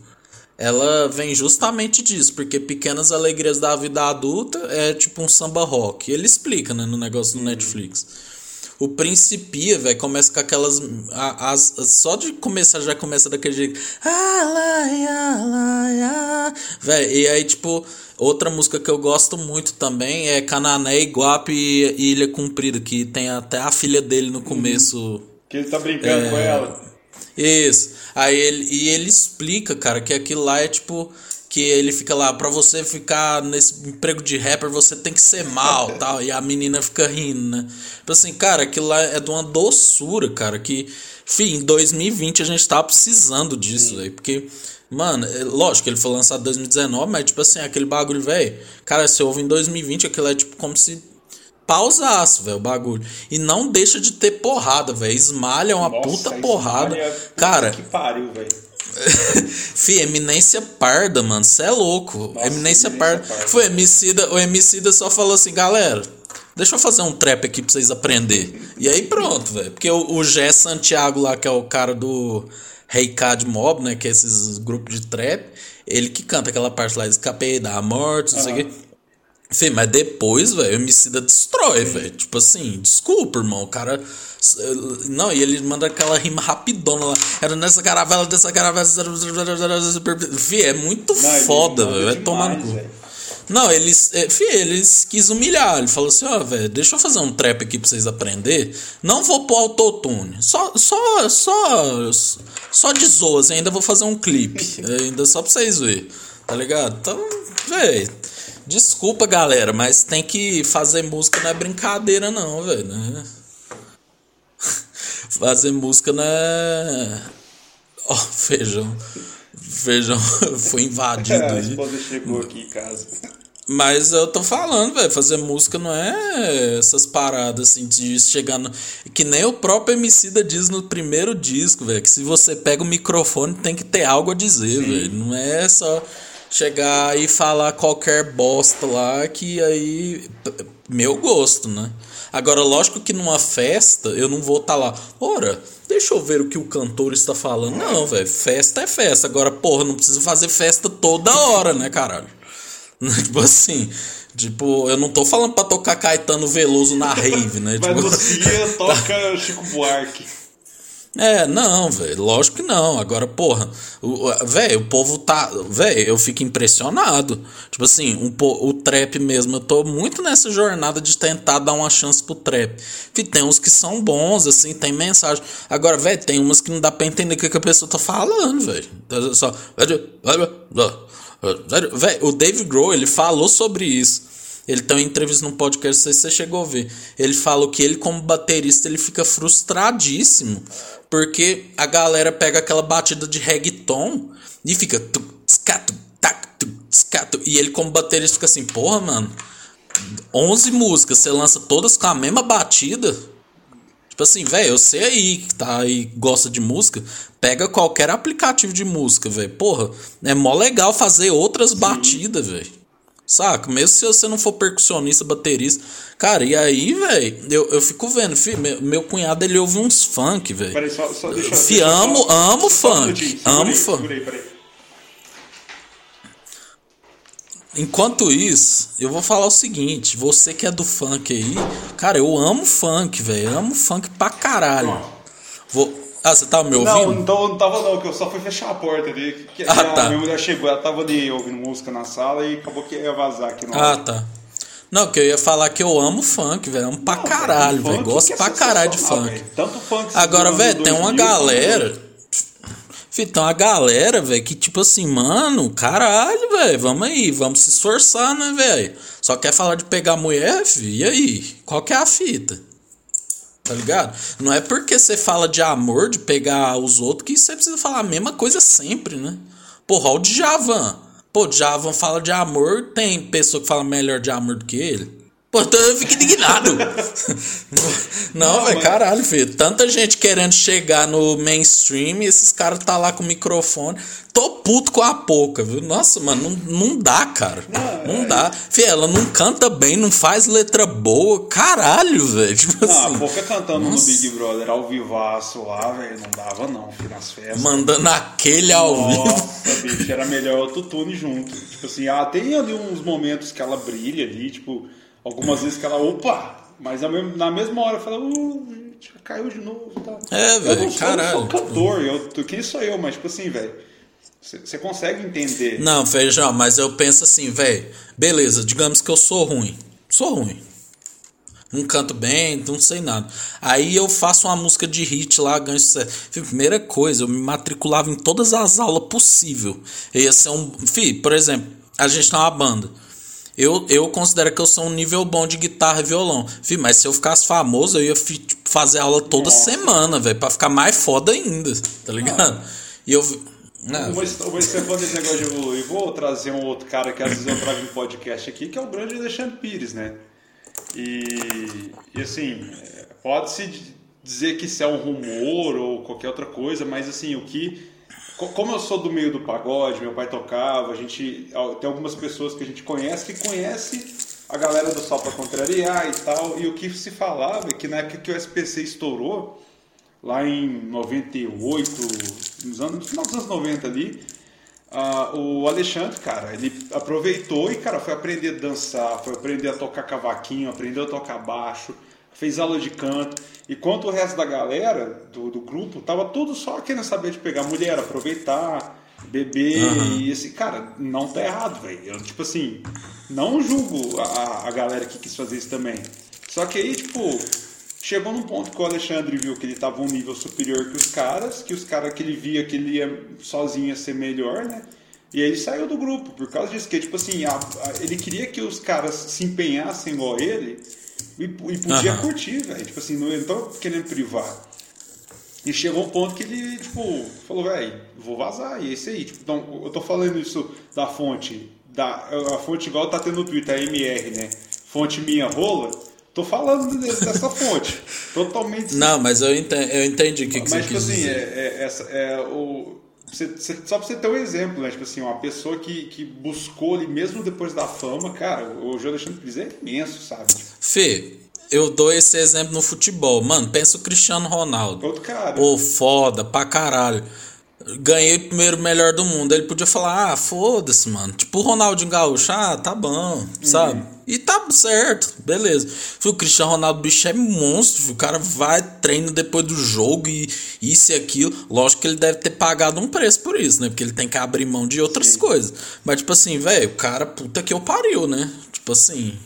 ela vem justamente disso, porque Pequenas Alegrias da Vida Adulta é tipo um samba rock. Ele explica, né, no negócio do uhum. Netflix. O Principia, velho, começa com aquelas. As, as, só de começar já começa daquele jeito. Velho, e aí, tipo, outra música que eu gosto muito também é Canané, Iguape e Ilha Cumprida, que tem até a filha dele no começo. Uhum. Que ele tá brincando é, com ela. Isso. Aí ele, e ele explica, cara, que aquilo lá é tipo que ele fica lá, para você ficar nesse emprego de rapper, você tem que ser mal, tal, e a menina fica rindo, né? Tipo assim, cara, aquilo lá é de uma doçura, cara, que, enfim, em 2020 a gente tá precisando disso, aí, porque Mano, é, lógico ele foi lançado em 2019, mas tipo assim, aquele bagulho, velho. Cara, se ouve em 2020, aquilo é tipo como se pausaço, velho, o bagulho. E não deixa de ter porrada, velho. Esmalha uma Nossa, puta porrada. Puta Cara. Que pariu, velho. Fih, eminência parda, mano. Cê é louco. Nossa, eminência, parda. parda. Foi, Emicida, o Emicida só falou assim, galera. Deixa eu fazer um trap aqui pra vocês aprenderem. E aí pronto, velho. Porque o, o Gé Santiago lá, que é o cara do Hey Cad Mob, né? Que é esses grupos de trap. Ele que canta aquela parte lá, escapei da morte, não uhum. sei o quê. Fê, mas depois, velho, o Emicida destrói, velho. Tipo assim, desculpa, irmão. O cara. Não, e ele manda aquela rima rapidona lá. Era nessa caravela, dessa caravela. Fê, é muito Não, foda, velho. Vai tomar no cu. Não, eles, é, fi, eles quis humilhar. Ele falou assim: ó, oh, velho, deixa eu fazer um trap aqui pra vocês aprender. Não vou pôr autotune. Só, só, só, só de zoas. Ainda vou fazer um clipe. ainda só pra vocês verem. Tá ligado? Então, velho. Desculpa, galera, mas tem que fazer música não é brincadeira, não, velho. Né? fazer música não é. Ó, oh, feijão. Feijão foi invadido. a esposa chegou aqui em casa. Mas eu tô falando, velho, fazer música não é essas paradas assim de chegar no... Que nem o próprio Emicida diz no primeiro disco, velho, que se você pega o microfone tem que ter algo a dizer, velho. Não é só chegar e falar qualquer bosta lá que aí meu gosto, né? Agora, lógico que numa festa eu não vou estar tá lá, ora, deixa eu ver o que o cantor está falando. Não, velho, festa é festa. Agora, porra, não precisa fazer festa toda hora, né, caralho? tipo assim, tipo, eu não tô falando pra tocar Caetano Veloso na rave, né? Mas tipo, você toca Chico Buarque. É, não, velho, lógico que não. Agora, porra, velho, o povo tá. Velho, eu fico impressionado. Tipo assim, um, o trap mesmo, eu tô muito nessa jornada de tentar dar uma chance pro trap. E tem uns que são bons, assim, tem mensagem. Agora, velho, tem umas que não dá pra entender o que, que a pessoa tá falando, velho. Só. O Dave Grohl, ele falou sobre isso. Ele tem uma entrevista num podcast, não sei se você chegou a ver. Ele falou que ele, como baterista, ele fica frustradíssimo. Porque a galera pega aquela batida de reggaeton e fica. E ele, como baterista, fica assim: porra, mano. 11 músicas, você lança todas com a mesma batida. Tipo assim, velho, eu sei aí que tá aí, gosta de música, pega qualquer aplicativo de música, velho. Porra, é mó legal fazer outras Sim. batidas, velho. Saca? Mesmo se você não for percussionista, baterista. Cara, e aí, velho, eu, eu fico vendo, filho, meu, meu cunhado ele ouve uns funk, velho. Peraí, só, só deixa Fi, deixa eu amo, amo só funk. amo aí, funk. segura aí, peraí. Enquanto isso, eu vou falar o seguinte: você que é do funk aí, cara, eu amo funk, velho. Amo funk pra caralho. Vou... Ah, você tá me ouvindo? Não, então não tava não, que eu só fui fechar a porta ali. Que, Ah, a tá. minha mulher chegou, ela tava ali ouvindo música na sala e acabou que ia vazar aqui Ah, tá. Não, que eu ia falar que eu amo funk, velho. Amo pra caralho, Funk velho. Gosto é pra caralho de funk. velho. Tanto funk Agora, velho, tem uma 2000, galera. Tem uma galera, velho, que tipo assim, mano, caralho, velho, vamos aí, vamos se esforçar, né, velho? Só quer falar de pegar mulher, fi, e aí? Qual que é a fita? Tá ligado? Não é porque você fala de amor, de pegar os outros, que você precisa falar a mesma coisa sempre, né? Porra, o Djavan. Pô, o Djavan fala de amor, tem pessoa que fala melhor de amor do que ele. Pô, então eu fico indignado. Não, velho, caralho, filho. Tanta gente querendo chegar no mainstream e esses caras tá lá com o microfone. Tô puto com a pouca, viu? Nossa, mano, não, não dá, cara. Não, é- dá. Fih, ela não canta bem, não faz letra boa. Caralho, velho. Tipo Não, assim. a Boca cantando Nossa. no Big Brother ao vivaço lá, velho, não dava não, filho, nas festas. Mandando aquele ao vivo. Nossa, bicho, era melhor autotune junto. Tipo assim, ah, tem ali uns momentos que ela brilha ali, tipo, algumas vezes que ela, opa, mas na mesma hora fala, uh, caiu de novo tal. É, velho, caralho. Eu sou cantor, eu, quem sou eu, mas tipo assim, velho, você consegue entender. Não, feijão, mas eu penso assim, velho. Beleza, digamos que eu sou ruim. Sou ruim. Não canto bem, não sei nada. Aí eu faço uma música de hit lá, ganho sucesso. Fih, primeira coisa, eu me matriculava em todas as aulas possível. Eu ia ser um. Fih, por exemplo, a gente tá uma banda. Eu, eu considero que eu sou um nível bom de guitarra e violão. Fih, mas se eu ficasse famoso, eu ia tipo, fazer aula toda Nossa. semana, velho, pra ficar mais foda ainda, tá ligado? E eu. Não, vou ser fã desse negócio de evoluir. Vou trazer um outro cara que às vezes eu trago em podcast aqui, que é o grande Alexandre Pires, né? E, e assim, é, pode-se dizer que isso é um rumor ou qualquer outra coisa, mas assim, o que. Co- Como eu sou do meio do pagode, meu pai tocava, a gente. Tem algumas pessoas que a gente conhece que conhece a galera do Sol pra Contrariar e tal. E o que se falava é que na época que o SPC estourou, lá em 98, nos anos, no final dos anos 90 ali, ah, o Alexandre, cara, ele aproveitou e, cara, foi aprender a dançar, foi aprender a tocar cavaquinho, aprendeu a tocar baixo, fez aula de canto. Enquanto o resto da galera do, do grupo tava tudo só querendo saber de pegar mulher, aproveitar, beber e esse, cara, não tá errado, velho. Eu, tipo assim, não julgo a, a galera que quis fazer isso também. Só que aí, tipo, chegou num ponto que o Alexandre viu que ele tava um nível superior que os caras, que os caras que ele via que ele ia sozinho ia ser melhor, né? E aí ele saiu do grupo por causa disso, que tipo assim, a- a- ele queria que os caras se empenhassem igual ele e, e podia Aham. curtir, velho. Tipo assim, não, tava querendo privar. E chegou um ponto que ele, tipo, falou, velho, vou vazar, e é isso aí. Tipo, então, eu tô falando isso da fonte, da, a fonte igual tá tendo no Twitter, a MR, né? Fonte minha rola, tô falando dessa fonte. Totalmente. Não, mas eu entendi, eu entendi o que, que Mas, você tipo assim, dizer. é, é, essa, é o. você- você- só pra você ter um exemplo, né? Tipo assim, uma pessoa que, que buscou ali, mesmo depois da fama, cara, o João Alexandre Pires é imenso, sabe? Fê, eu dou esse exemplo no futebol. Mano, pensa o Cristiano Ronaldo. Outro cara. Ô, foda, pra caralho. Ganhei primeiro melhor do mundo. Ele podia falar, ah, foda-se, mano. Tipo o Ronaldinho Gaúcho, ah, tá bom, sabe? E tá certo, beleza. O Cristiano Ronaldo, bicho, é monstro. O cara vai, treina depois do jogo e isso e aquilo. Lógico que ele deve ter pagado um preço por isso, né? Porque ele tem que abrir mão de outras coisas. Mas, tipo assim, velho, o cara, puta que eu pariu, né? Tipo assim,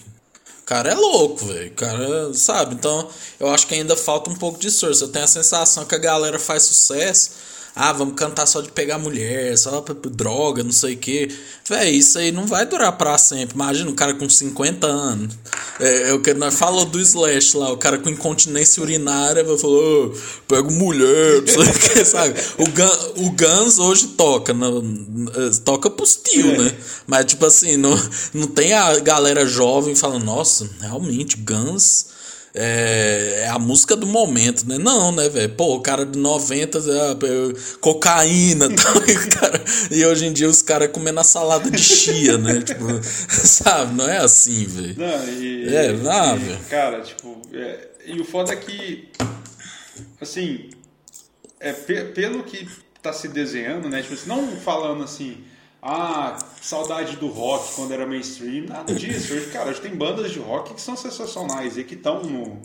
cara é louco, velho. Cara, sabe? Então, eu acho que ainda falta um pouco de esforço. Eu tenho a sensação que a galera faz sucesso. Ah, vamos cantar só de pegar mulher, só pra, droga, não sei o quê. Véi, isso aí não vai durar pra sempre. Imagina um cara com 50 anos. É, é o que nós falou do Slash lá, o cara com incontinência urinária vai falar, "Ô, pego mulher, não sei o que, sabe? O, Gun, o Guns hoje toca, no, toca pros tio, né? Mas, tipo assim, não, não tem a galera jovem falando, nossa, realmente, Guns é, é a música do momento, né? Não, né, velho? Pô, o cara de 90, é, cocaína tal, e, cara, e hoje em dia os caras comendo a salada de chia, né? tipo, sabe? Não é assim, velho. Não, e. É, não, velho. Cara, tipo, é, e o foda é que, assim, é, pe- pelo que tá se desenhando, né? Tipo, não falando assim, ah, saudade do rock quando era mainstream, nada disso. Hoje, cara, hoje tem bandas de rock que são sensacionais e que estão no.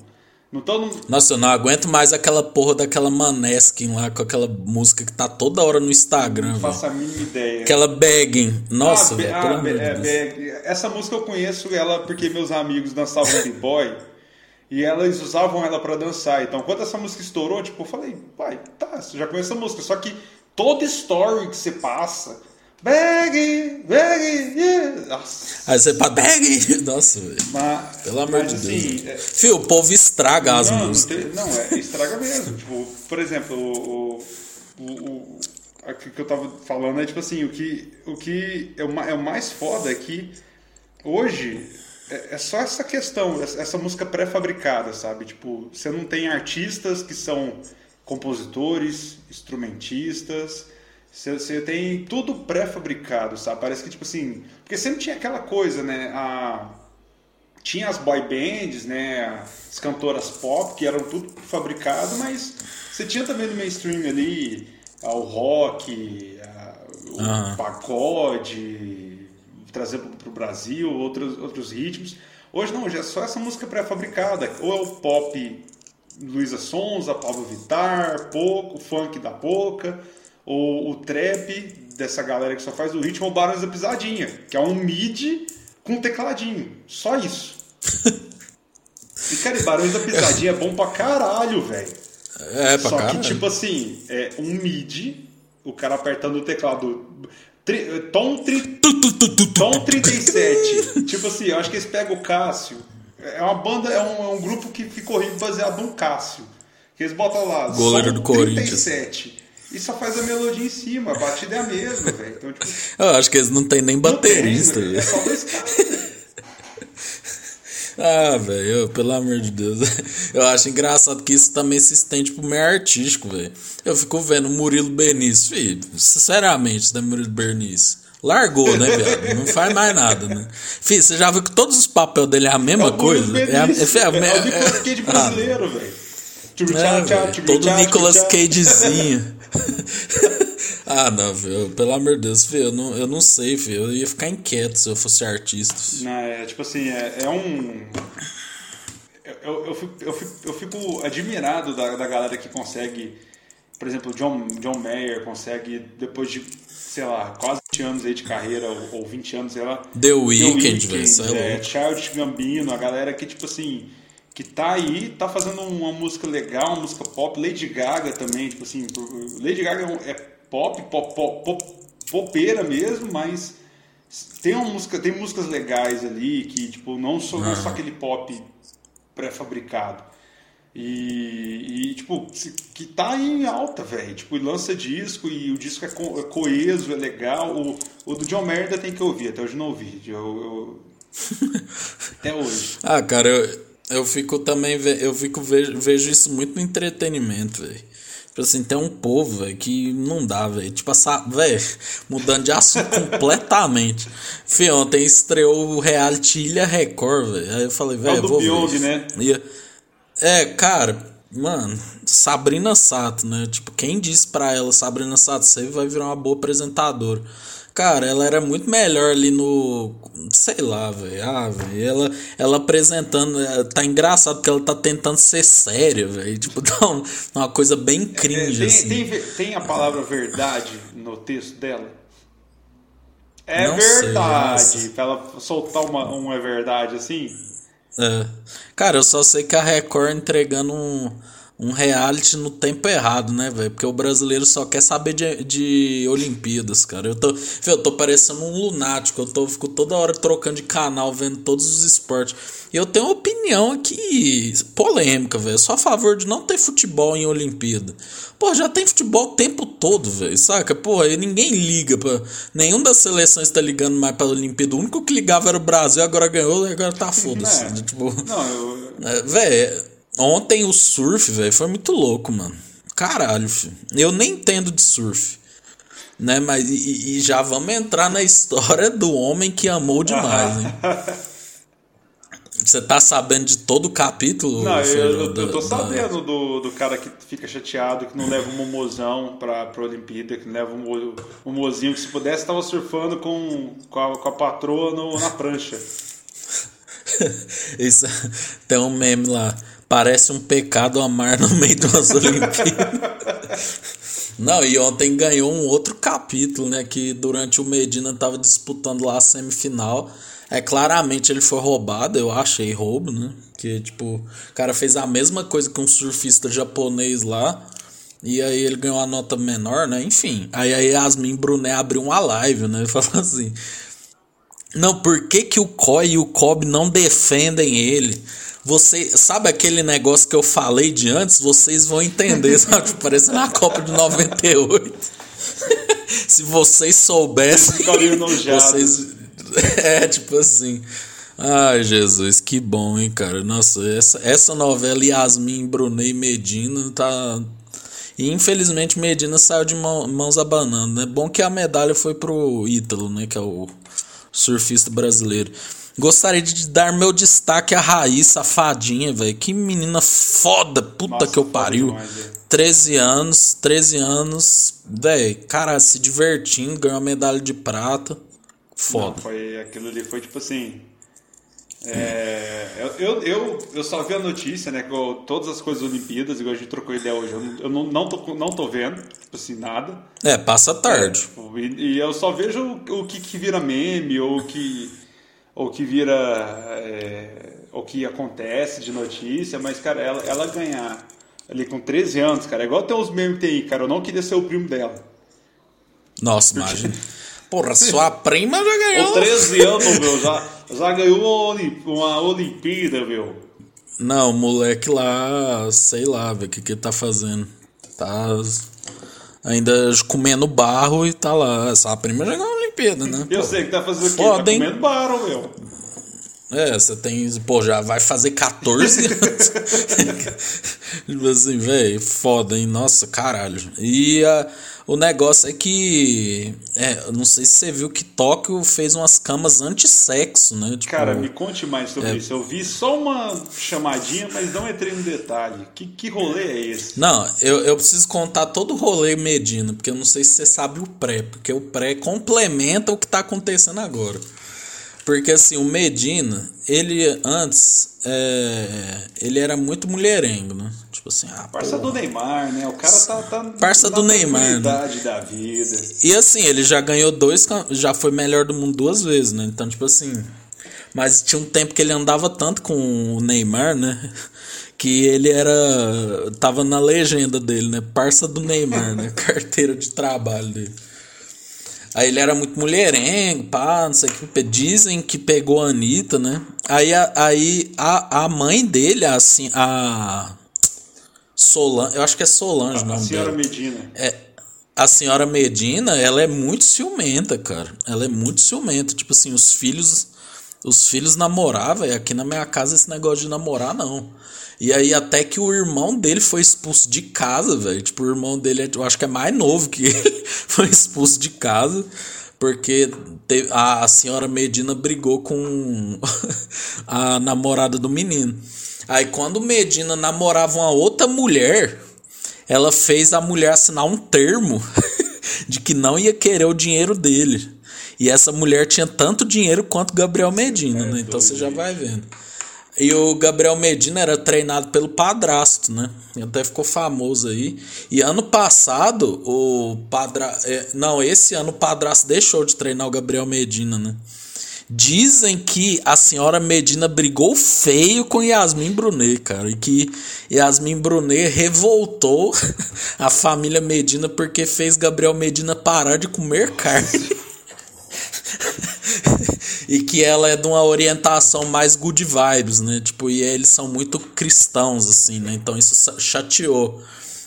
Não estão no. Nossa, eu não aguento mais aquela porra daquela Maneskin lá com aquela música que tá toda hora no Instagram, Não faço a mínima ideia. Aquela begging. Nossa, Ah, velho, pelo ah, amor be- de é, Deus. essa música eu conheço ela porque meus amigos dançavam b-boy e elas usavam ela pra dançar. Então, quando essa música estourou, tipo, eu falei, pai, tá, você já conhece a música. Só que toda story que você passa, bag, bag, yeah. Nossa, Aí você pra bag. Nossa, velho. mas, Pelo amor mas, de assim, Deus. é- Fio, o povo estraga as não, não, músicas. tem- não, é, estraga mesmo. tipo, por exemplo, o, o, o, o que eu tava falando é tipo assim, o que, o que é, o, é o mais foda é que hoje é, é só essa questão, essa, essa música pré-fabricada, sabe? Tipo, você não tem artistas que são compositores, instrumentistas, você, você tem tudo pré-fabricado, sabe? Parece que tipo assim, porque sempre tinha aquela coisa, né? A, tinha as boy bands, né, as cantoras pop, que eram tudo fabricado, mas você tinha também no mainstream ali ah, o rock, ah, o pagode, trazer para o Brasil outros, outros ritmos. Hoje não, hoje é só essa música pré-fabricada. Ou é o pop Luísa Sonza, Pablo Vittar, pouco, funk da Poca, ou o trap dessa galera que só faz o ritmo, ou o Barões da Pisadinha, que é um mid com tecladinho. Só isso. E, cara, Barões da Pisadinha é bom pra caralho, velho. É, pra Só caralho. que, tipo assim, é um mid, o cara apertando o teclado. Tri, tom, tri, tom 37. tipo assim, eu acho que eles pegam o Cássio. É uma banda, é um, é um grupo que ficou rico baseado no Cássio. Que eles botam lá. Goleiro do Corinthians. 37. E só faz a melodia em cima, a batida é a mesma, velho. Então, tipo, Eu acho que eles não tem nem não tem, baterista. né? É só dois caras. Ah, velho, pelo amor de Deus. Eu acho engraçado que isso também se estende pro meio artístico, velho. Eu fico vendo o Murilo Benício, filho, sinceramente, da Murilo Benício. Largou, né, viado? Não faz mais nada, né? Filho, você já viu que todos os papéis dele é a mesma É coisa? É, a- Benício, é, a- é, o Nicolas é- Cage ah, brasileiro, velho. É, tchuru, todo Nicolas. Cagezinho. ah, não, filho, pelo amor de Deus, filho, eu não, eu não sei, filho. Eu ia ficar inquieto se eu fosse artista. Não, é tipo assim, é, é um. Eu, eu, fico, eu, fico, eu fico admirado da, da galera que consegue. Por exemplo, o John, John Mayer consegue, depois de, sei lá, quase 20 anos aí de carreira, ou, ou 20 anos, sei lá. The Weeknd, velho, é é. Child Gambino, a galera que, tipo assim, que tá aí, tá fazendo uma música legal, uma música pop. Lady Gaga também, tipo assim, Lady Gaga é é pop, pop, pop, pop popeira mesmo, mas tem uma música, tem músicas legais ali que, tipo, não só, não só aquele pop pré-fabricado. E, e, tipo, que tá em alta, velho. Tipo, e lança disco e o disco é, co- é coeso, é legal. O, o do John Mayer ainda tem que ouvir, até hoje não ouvi. Eu, eu- Até hoje. Ah, cara, eu, eu fico também, eu fico vejo, vejo isso muito no entretenimento, velho. Tipo assim, tem um povo, velho, que não dá, velho. Tipo, essa, velho, mudando de assunto completamente. Fih, ontem estreou o reality Ilha Record, velho. Aí eu falei, velho, É vou Pyong, ver. né? E- é, cara, mano, Sabrina Sato, né? Tipo, quem disse pra ela, Sabrina Sato, você vai virar uma boa apresentadora. Cara, ela era muito melhor ali no. Sei lá, velho. Ah, velho. Ela, ela apresentando. é, Tá engraçado porque ela tá tentando ser séria, velho. Tipo, dá um- uma coisa bem É, cringe, tem, assim. tem, tem a palavra verdade no texto dela? É Não sei, verdade. nossa. pra ela soltar uma, um é verdade assim. É. Cara, eu só sei que a Record entregando um, um reality no tempo errado, né, velho? Porque o brasileiro só quer saber de, de Olimpíadas, cara. Eu tô, eu tô parecendo um lunático. Eu tô, fico toda hora trocando de canal, vendo todos os esportes. E eu tenho uma opinião aqui polêmica, velho. Só a favor de não ter futebol em Olimpíada. Pô, já tem futebol o tempo todo, velho, saca? Pô, ninguém liga pra. Nenhum das seleções tá ligando mais pra Olimpíada. O único que ligava era o Brasil, agora ganhou, agora tá foda-se. É. Tipo. Não, eu. É, velho. Ontem o surf, velho, foi muito louco, mano. Caralho, filho. Eu nem entendo de surf. Né, mas e, e já vamos entrar na história do homem que amou demais, hein? Você tá sabendo de todo o capítulo? Não, eu, eu, eu tô sabendo do, do cara que fica chateado, que não leva um momozão pra, pra Olimpíada, que não leva um, um mozinho que se pudesse tava surfando com, com, a, com a patroa no, na prancha. Isso, tem um meme lá. Parece um pecado amar no meio de umas Olimpíadas. Não, e ontem ganhou um outro capítulo, né? Que durante o Medina tava disputando lá a semifinal. É claramente ele foi roubado, eu achei roubo, né? Que tipo, o cara fez a mesma coisa que um surfista japonês lá. E aí ele ganhou uma nota menor, né? Enfim. Aí a Yasmin Brunet abriu uma live, né? Falou assim: Não, por que, que o Koi e o Kobe não defendem ele? Você sabe aquele negócio que eu falei de antes? Vocês vão entender, sabe? Parece na Copa de 98. Se vocês soubessem. Vocês. É, tipo assim. Ai, Jesus, que bom, hein, cara. Nossa, essa, essa novela Yasmin, Brunet e Medina tá. E infelizmente Medina saiu de mão, mãos abanando, né? Bom que a medalha foi pro Ítalo, né? Que é o surfista brasileiro. Gostaria de dar meu destaque a Raíssa, safadinha, velho. Que menina foda, puta Nossa, que eu pariu. Demais, 13 anos, 13 anos, velho. Cara, se divertindo, ganhou a medalha de prata. Foda. Não, foi, aquilo ali foi tipo assim. É, eu, eu, eu só vi a notícia, né? Com todas as coisas Olimpíadas, igual a gente trocou ideia hoje. Eu, eu não, não, tô, não tô vendo, tipo assim, nada. É, passa tarde. É, tipo, e, e, eu só vejo o, o que, que vira meme, ou que ou que vira é, o que acontece de notícia, mas, cara, ela, ela ganhar ali com 13 anos, cara, é igual tem os memes aí, cara, eu não queria ser o primo dela. Nossa, Porque... imagina. Porra, sua prima já ganhou. Com 13 anos, meu, já, já ganhou uma Olimpíada, meu. Não, o moleque lá, sei lá, velho, o que que ele tá fazendo. Tá ainda comendo barro e tá lá. Essa prima já ganhou Olimpíada, né? Eu pô. sei que tá fazendo o quê? Foda, tá comendo barro, meu. É, você tem. Pô, já vai fazer 14 anos. tipo assim, velho, foda, hein? Nossa, caralho. E a, o negócio é que. É, não sei se você viu que Tóquio fez umas camas anti-sexo, né? Tipo, Cara, me conte mais sobre é... isso. Eu vi só uma chamadinha, mas não entrei no detalhe. Que, que rolê é esse? Não, eu, eu preciso contar todo o rolê Medina, porque eu não sei se você sabe o pré, porque o pré complementa o que tá acontecendo agora. Porque assim, o Medina, ele antes, é, ele era muito mulherengo, né? Tipo assim, ah, Parça do Neymar, né? O cara tá, tá Parça do Neymar, né? da vida. E assim, ele já ganhou dois, já foi melhor do mundo duas vezes, né? Então, tipo assim, mas tinha um tempo que ele andava tanto com o Neymar, né? Que ele era. Tava na legenda dele, né? Parça do Neymar, né? Carteira de trabalho dele. Aí ele era muito mulherengo, pá, não sei o que. Dizem que pegou a Anitta, né? Aí, a, aí a, a mãe dele, assim, a. Solange, eu acho que é Solange o nome A senhora dela. Medina. É, a senhora Medina, ela é muito ciumenta, cara. Ela é muito ciumenta. Tipo assim, os filhos. Os filhos namoravam, e aqui na minha casa esse negócio de namorar, não. E aí até que o irmão dele foi expulso de casa, velho. Tipo, o irmão dele, eu acho que é mais novo que ele, foi expulso de casa. Porque teve, a, a senhora Medina brigou com a namorada do menino. Aí quando Medina namorava uma outra mulher, ela fez a mulher assinar um termo de que não ia querer o dinheiro dele. E essa mulher tinha tanto dinheiro quanto Gabriel Medina, né? Então você já vai vendo. E o Gabriel Medina era treinado pelo padrasto, né? Até ficou famoso aí. E ano passado, o padrasto. É, não, esse ano o padrasto deixou de treinar o Gabriel Medina, né? Dizem que a senhora Medina brigou feio com Yasmin Brunet, cara, e que Yasmin Brunet revoltou a família Medina porque fez Gabriel Medina parar de comer carne. e que ela é de uma orientação mais good vibes, né? Tipo, e eles são muito cristãos, assim, né? Então isso chateou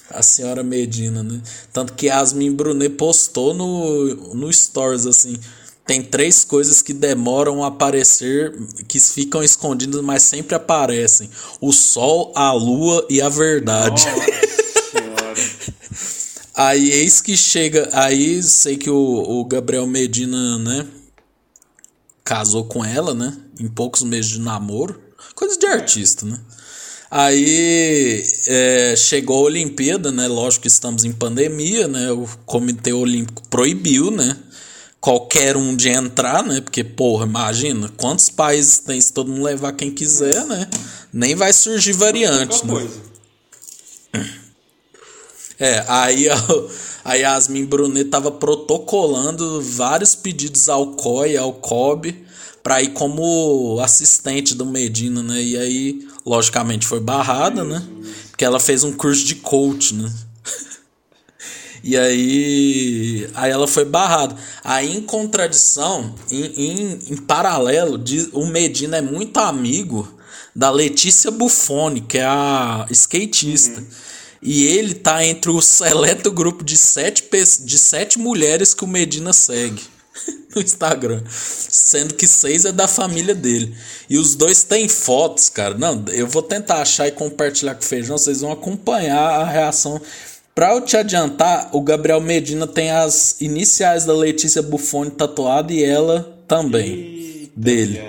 a senhora Medina, né? Tanto que Yasmin Brunet postou no, no Stories, assim tem três coisas que demoram a aparecer, que ficam escondidas, mas sempre aparecem: o sol, a lua e a verdade. aí eis que chega. Aí sei que o, o Gabriel Medina, né? Casou com ela, né? Em poucos meses de namoro. Coisa de artista, né? Aí é, chegou a Olimpíada, né? Lógico que estamos em pandemia, né? O Comitê Olímpico proibiu, né? Qualquer um de entrar, né? Porque, porra, imagina quantos países tem se todo mundo levar quem quiser, né? Nem vai surgir variante, né? É, aí a, a Yasmin Brunet tava protocolando vários pedidos ao COI, ao COB, para ir como assistente do Medina, né? E aí, logicamente, foi barrada, né? Porque ela fez um curso de coach, né? E aí, aí ela foi barrada. Aí, em contradição, em, em, em paralelo, diz, o Medina é muito amigo da Letícia Buffoni, que é a skatista. Uhum. E ele tá entre o seleto grupo de sete, de sete mulheres que o Medina segue no Instagram. Sendo que seis é da família dele. E os dois têm fotos, cara. Não, eu vou tentar achar e compartilhar com o Feijão. Vocês vão acompanhar a reação. Pra eu te adiantar, o Gabriel Medina tem as iniciais da Letícia Buffoni tatuada e ela também. Eita dele.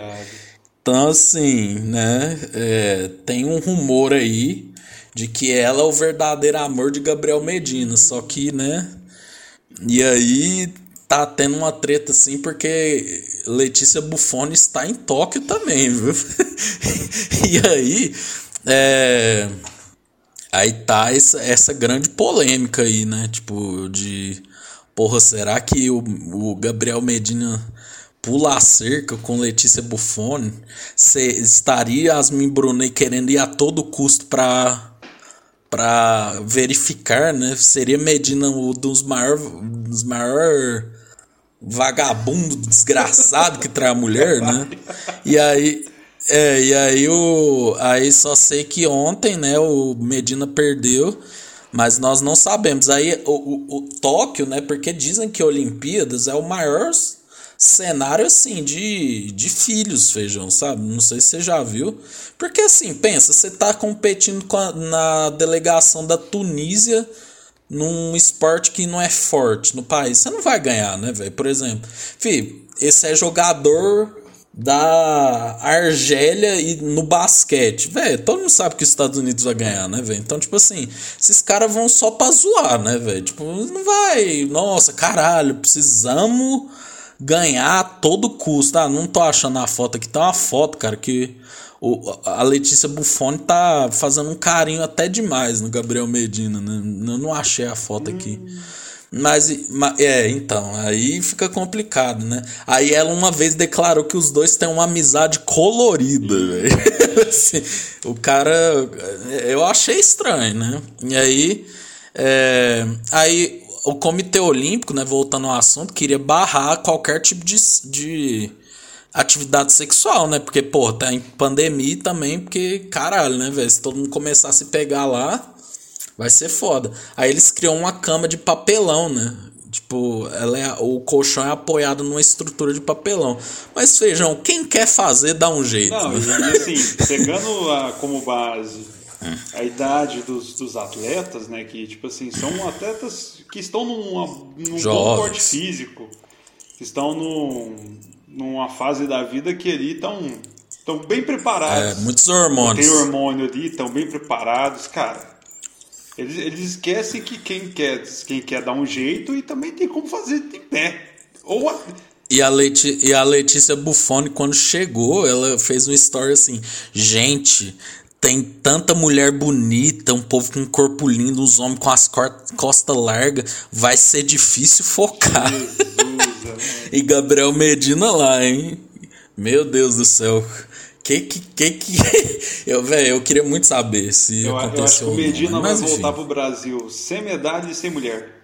Então, assim, né? É, tem um rumor aí de que ela é o verdadeiro amor de Gabriel Medina. Só que, né? E aí tá tendo uma treta assim, porque Letícia Buffoni está em Tóquio também, viu? e aí. É Aí tá essa, essa grande polêmica aí, né? Tipo, de. Porra, será que o, o Gabriel Medina pula a cerca com Letícia Buffoni? Se, estaria Asmin Brunet querendo ir a todo custo pra para verificar, né? Seria Medina um dos maiores dos maior vagabundo desgraçado que trai a mulher, né? E aí é, e aí o. Aí só sei que ontem, né, o Medina perdeu, mas nós não sabemos. Aí o, o, o Tóquio, né? Porque dizem que Olimpíadas é o maior cenário assim de, de filhos, feijão, sabe? Não sei se você já viu. Porque assim, pensa, você tá competindo a, na delegação da Tunísia num esporte que não é forte no país. Você não vai ganhar, né, velho? Por exemplo, fi, esse é jogador da Argélia e no basquete. Velho, todo mundo sabe que os Estados Unidos vai ganhar, né, velho? Então, tipo assim, esses caras vão só pra zoar, né, velho? Tipo, não vai. Nossa, caralho, precisamos ganhar a todo custo. Ah, não tô achando a foto aqui. Tá uma foto, cara, que o, a Letícia Buffoni tá fazendo um carinho até demais no Gabriel Medina, né? Eu não achei a foto aqui. Hum. Mas, é, então, aí fica complicado, né? Aí ela uma vez declarou que os dois têm uma amizade colorida, velho. assim, o cara. Eu achei estranho, né? E aí. É, aí o Comitê Olímpico, né, voltando ao assunto, queria barrar qualquer tipo de, de atividade sexual, né? Porque, pô, tá em pandemia também, porque, caralho, né, velho? Se todo mundo começar a se pegar lá, Vai ser foda. Aí eles criam uma cama de papelão, né? Tipo, ela é, o colchão é apoiado numa estrutura de papelão. Mas feijão, quem quer fazer dá um jeito. Não, né? e assim, pegando a, como base a idade dos, dos atletas, né? Que, tipo assim, são atletas que estão numa, num bom porte físico, que estão num, numa fase da vida que ali estão estão bem preparados. É, muitos hormônios. Tem hormônio ali, estão bem preparados. Cara, eles, eles esquecem que quem quer, quem quer dar um jeito e também tem como fazer em pé. Ou. E a, Leti, e a Letícia Buffoni, quando chegou, ela fez uma história assim: gente, tem tanta mulher bonita, um povo com um corpo lindo, uns homens com as costas largas, vai ser difícil focar. Jesus, e Gabriel Medina lá, hein? Meu Deus do céu. Que que que que eu, velho, eu queria muito saber se Eu, eu aconteceu acho que o não, Medina vai Mas, enfim. voltar pro Brasil sem medalha e sem mulher.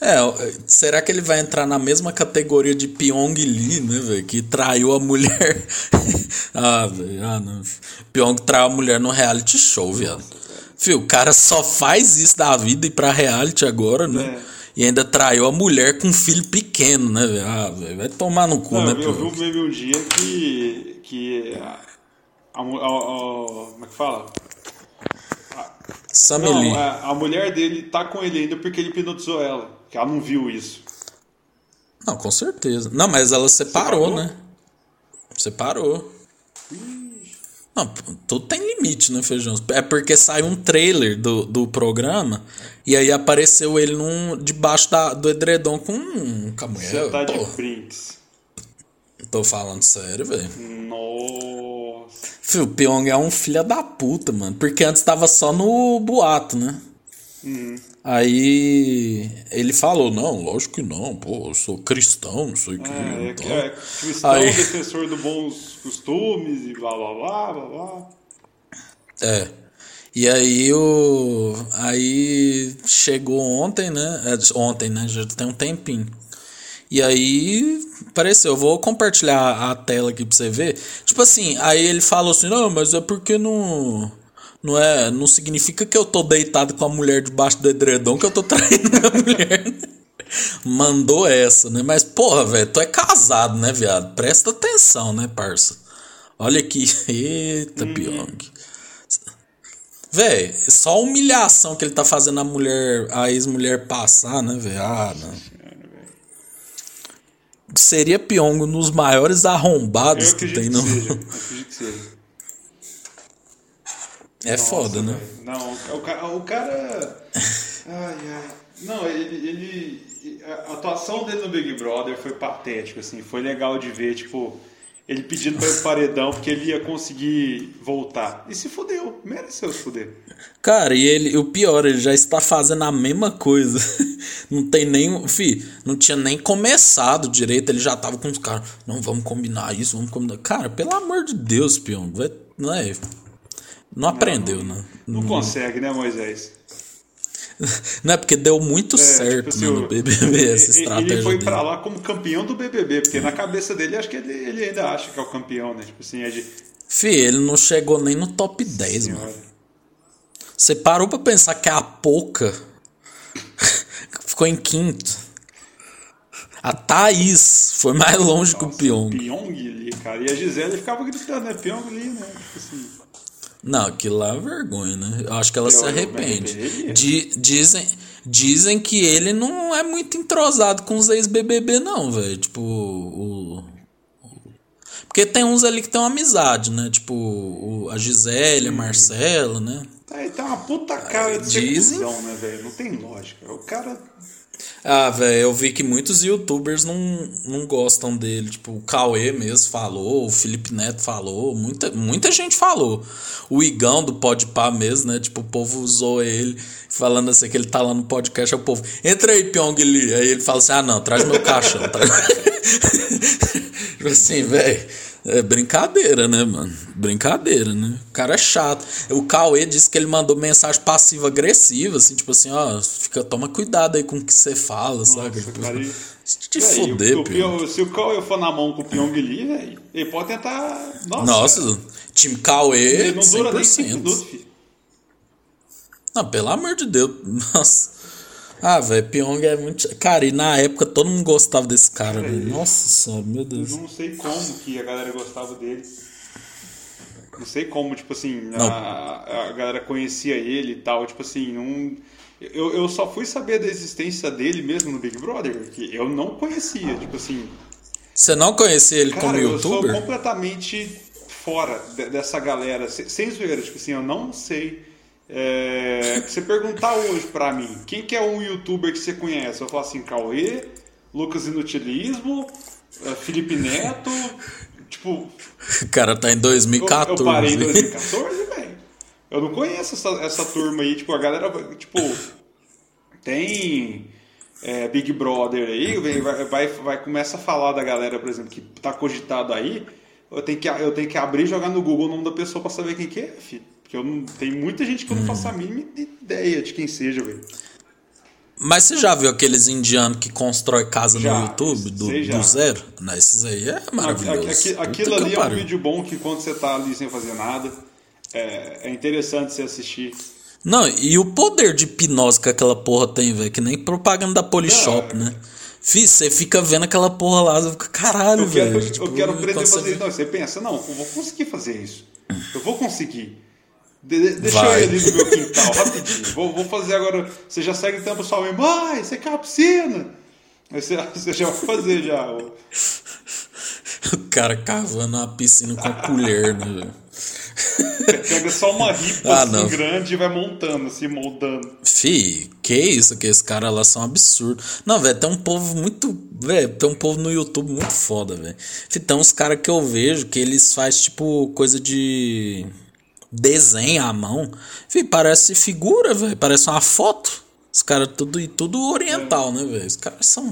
É, será que ele vai entrar na mesma categoria de Pyong Lee, né, velho? Que traiu a mulher. ah, velho, ah, não. Pyong traiu a mulher no reality show, viado. Fio, o cara só faz isso da vida e pra reality agora, né? É. E ainda traiu a mulher com um filho pequeno, né, velho? Ah, velho, vai tomar no cu, Não, né, eu, vi- um meme um dia que. que a, a, a- como é que fala? Sammy Não, a, a mulher dele tá com ele ainda porque ele hipnotizou ela. Que ela não viu isso. Não, com certeza. Não, mas ela separou, Separou? né? Separou. Não, tudo tem limite, né, Feijão? É porque saiu um trailer do, do programa e aí apareceu ele num, debaixo da, do edredom com, um- mulher. Você tá de Pô, prints. tô falando sério, velho. Nossa. Fio, o Pyong é um filho da puta, mano. Porque antes tava só no boato, né? Uhum. Aí ele falou, não, lógico que não, pô, eu sou cristão, não sei o que. É, é, e tal. é cristão, Aí- defensor dos bons costumes e blá blá blá blá blá. É. E aí o. Aí chegou ontem, né? É, Ontem, né? Já tem um tempinho. E aí apareceu, eu vou compartilhar a tela aqui pra você ver. Tipo assim, aí ele falou assim, não, mas é porque não. Não é. Não significa que eu tô deitado com a mulher debaixo do edredom que eu tô traindo a mulher. Mandou essa, né? Mas, porra, velho, tu é casado, né, viado? Presta atenção, né, parça? Olha aqui. Eita, Pyong. Véi, só a humilhação que ele tá fazendo a mulher, a ex-mulher passar, né, velho? Ah, não. Seria Pyong nos maiores arrombados que tem no. que. É foda, Nossa, né? velho. Não, o cara. O cara ai, ai. Não, ele, ele. A atuação dele no Big Brother foi patética, assim. Foi legal de ver, tipo, ele pedindo pra ir pro paredão porque ele ia conseguir voltar. E se fudeu, mereceu se fuder. Cara, e ele, o pior, ele já está fazendo a mesma coisa. Não tem nem. Fi, não tinha nem começado direito. Ele já tava com os caras. Não, vamos combinar isso, vamos combinar. Cara, pelo amor de Deus, peão. Vai, não é. Não aprendeu, né? Não consegue, né, Moisés? Não é porque deu muito É, certo tipo assim, né, no o- BBB essa estratégia Ele foi pra lá como campeão do BBB, porque na cabeça dele, acho que ele, ele ainda acha que é o campeão, né? Tipo assim, é de. Fi, ele não chegou nem no top 10, mano. Senhora. Você parou pra pensar que a Poca ficou em quinto. A Thaís foi mais longe que o Pyong. Pyong ali, cara. E a Gisele ficava gritando, né? Pyong ali, né? Tipo assim. Não, aquilo lá é vergonha, né? Eu acho que ela Eu- se arrepende. Di- dizem, dizem que ele não é muito entrosado com os ex-BBB, não, velho. Tipo, o, Porque tem uns ali que tem uma amizade, né? Tipo, o- a Gisele, a Marcela, né? Tá uma puta cara de Dizem- cuzão, né, velho? Não tem lógica. O cara. Ah, velho, eu vi que muitos youtubers não, não gostam dele. Tipo, o Cauê mesmo falou, o Felipe Neto falou, muita, muita gente falou. O Igão do Podpah mesmo, né? Tipo, o povo usou ele falando assim que ele tá lá no podcast, aí o povo, entra aí, Pyong Lee. Aí ele fala assim: ah, não, traz meu caixão. Tá? tipo assim, velho. É brincadeira, né, mano? Brincadeira, né? O cara é chato. O Cauê disse que ele mandou mensagem passiva-agressiva, assim, tipo assim, ó, fica, toma cuidado aí com o que você fala, sabe? Nossa, Tipo, cara, e- te Véi, fuder, o. Pyong- Se o Cauê for na mão com o Pyong Lee, velho, ele pode tentar. Nossa, Nossa, time Cauê, ele não dura nem 5 100%. minutos, filho. Não, pelo amor de Deus. Nossa. Ah, velho, Pyong é muito. Cara, e na época todo mundo gostava desse cara, velho. Nossa senhora, meu Eu Deus. não sei como que a galera gostava dele. Não sei como, tipo assim, a, a galera conhecia ele e tal. Tipo assim, não. Eu, eu só fui saber da existência dele mesmo no Big Brother, que eu não conhecia. Tipo assim, Você não conhecia ele como cara, eu sou youtuber? completamente fora de- dessa galera, se- sem zoeira. Tipo assim, eu não sei. É, se você perguntar hoje pra mim, quem que é um youtuber que você conhece? Eu falo assim, Cauê, Lucas Inutilismo, eh, Felipe Neto, tipo, O cara tá em eu, 2014. eu parei em 2014, velho. Eu não conheço essa, essa turma aí, tipo, a galera, tipo, tem é, Big Brother aí, vai, vai, vai começa a falar da galera, por exemplo, que tá cogitado aí, eu tenho que, eu tenho que abrir e jogar no Google o nome da pessoa pra saber quem que é, filho. Porque eu não, tem muita gente que eu não faço a mínima ideia de quem seja, velho. Mas você já viu aqueles indianos que constrói casa Já, no YouTube do, do zero? Não, esses aí é maravilhoso. Aqui- Puta aquilo que ali é um vídeo bom que quando você tá ali sem fazer nada, é, é interessante você assistir. Não, e o poder de hipnose que aquela porra tem, velho, que nem propaganda da Polishop, Não, né? Fih, você fica vendo aquela porra lá, você fica, caralho, Eu velho. tipo, eu quero aprender a fazer isso. Não, você pensa, não, eu vou conseguir fazer isso. Eu vou conseguir. De- de- deixa Vai. eu ir ali no meu quintal, rapidinho. Vou, vou fazer agora. Você já segue então sua mãe, mãe, você quer uma piscina? Aí você, você já vai fazer já. O cara cavando uma piscina com a colher, né, velho? Pega só uma ripa Ah, assim grande e vai montando, assim, moldando. Fih, que isso, que esse cara lá são absurdos. Não, velho, tem um povo muito. Velho, tem um povo no YouTube muito foda, velho. Tem uns caras que eu vejo que eles faz tipo coisa de desenho à mão. Fih, parece figura, velho. Parece uma foto. Os caras tudo, e tudo oriental, né, velho? Os caras são.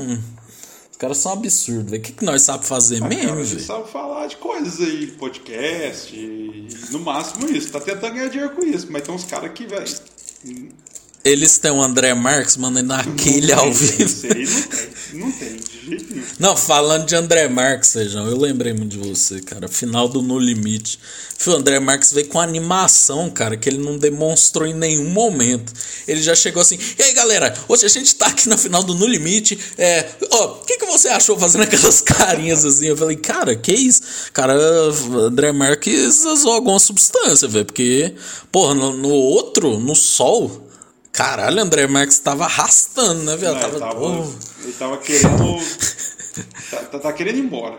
Os caras são absurdos, velho. O que, que nós sabemos fazer mesmo, Cara, a gente velho? sabe falar de coisas aí, podcast, e no máximo isso. Tá tentando ganhar dinheiro com isso, mas tem uns caras que, velho. Eles têm o André Marques mandando naquele ao vivo. Não tem, não tem, Não, falando de André Marques, Sejão, eu lembrei muito de você, cara. Final do No Limite. O André Marques veio com animação, cara, que ele não demonstrou em nenhum momento. Ele já chegou assim, e aí galera, hoje a gente tá aqui na final do No Limite. É, ó, o que, que você achou fazendo aquelas carinhas assim? Eu falei, cara, que isso? Cara, André Marques usou alguma substância, velho, porque, porra, no, no outro, no sol. Caralho, André Marques tava arrastando, né, velho? Tava, tava- porra. ele tava querendo. tá, tá- tá querendo ir embora.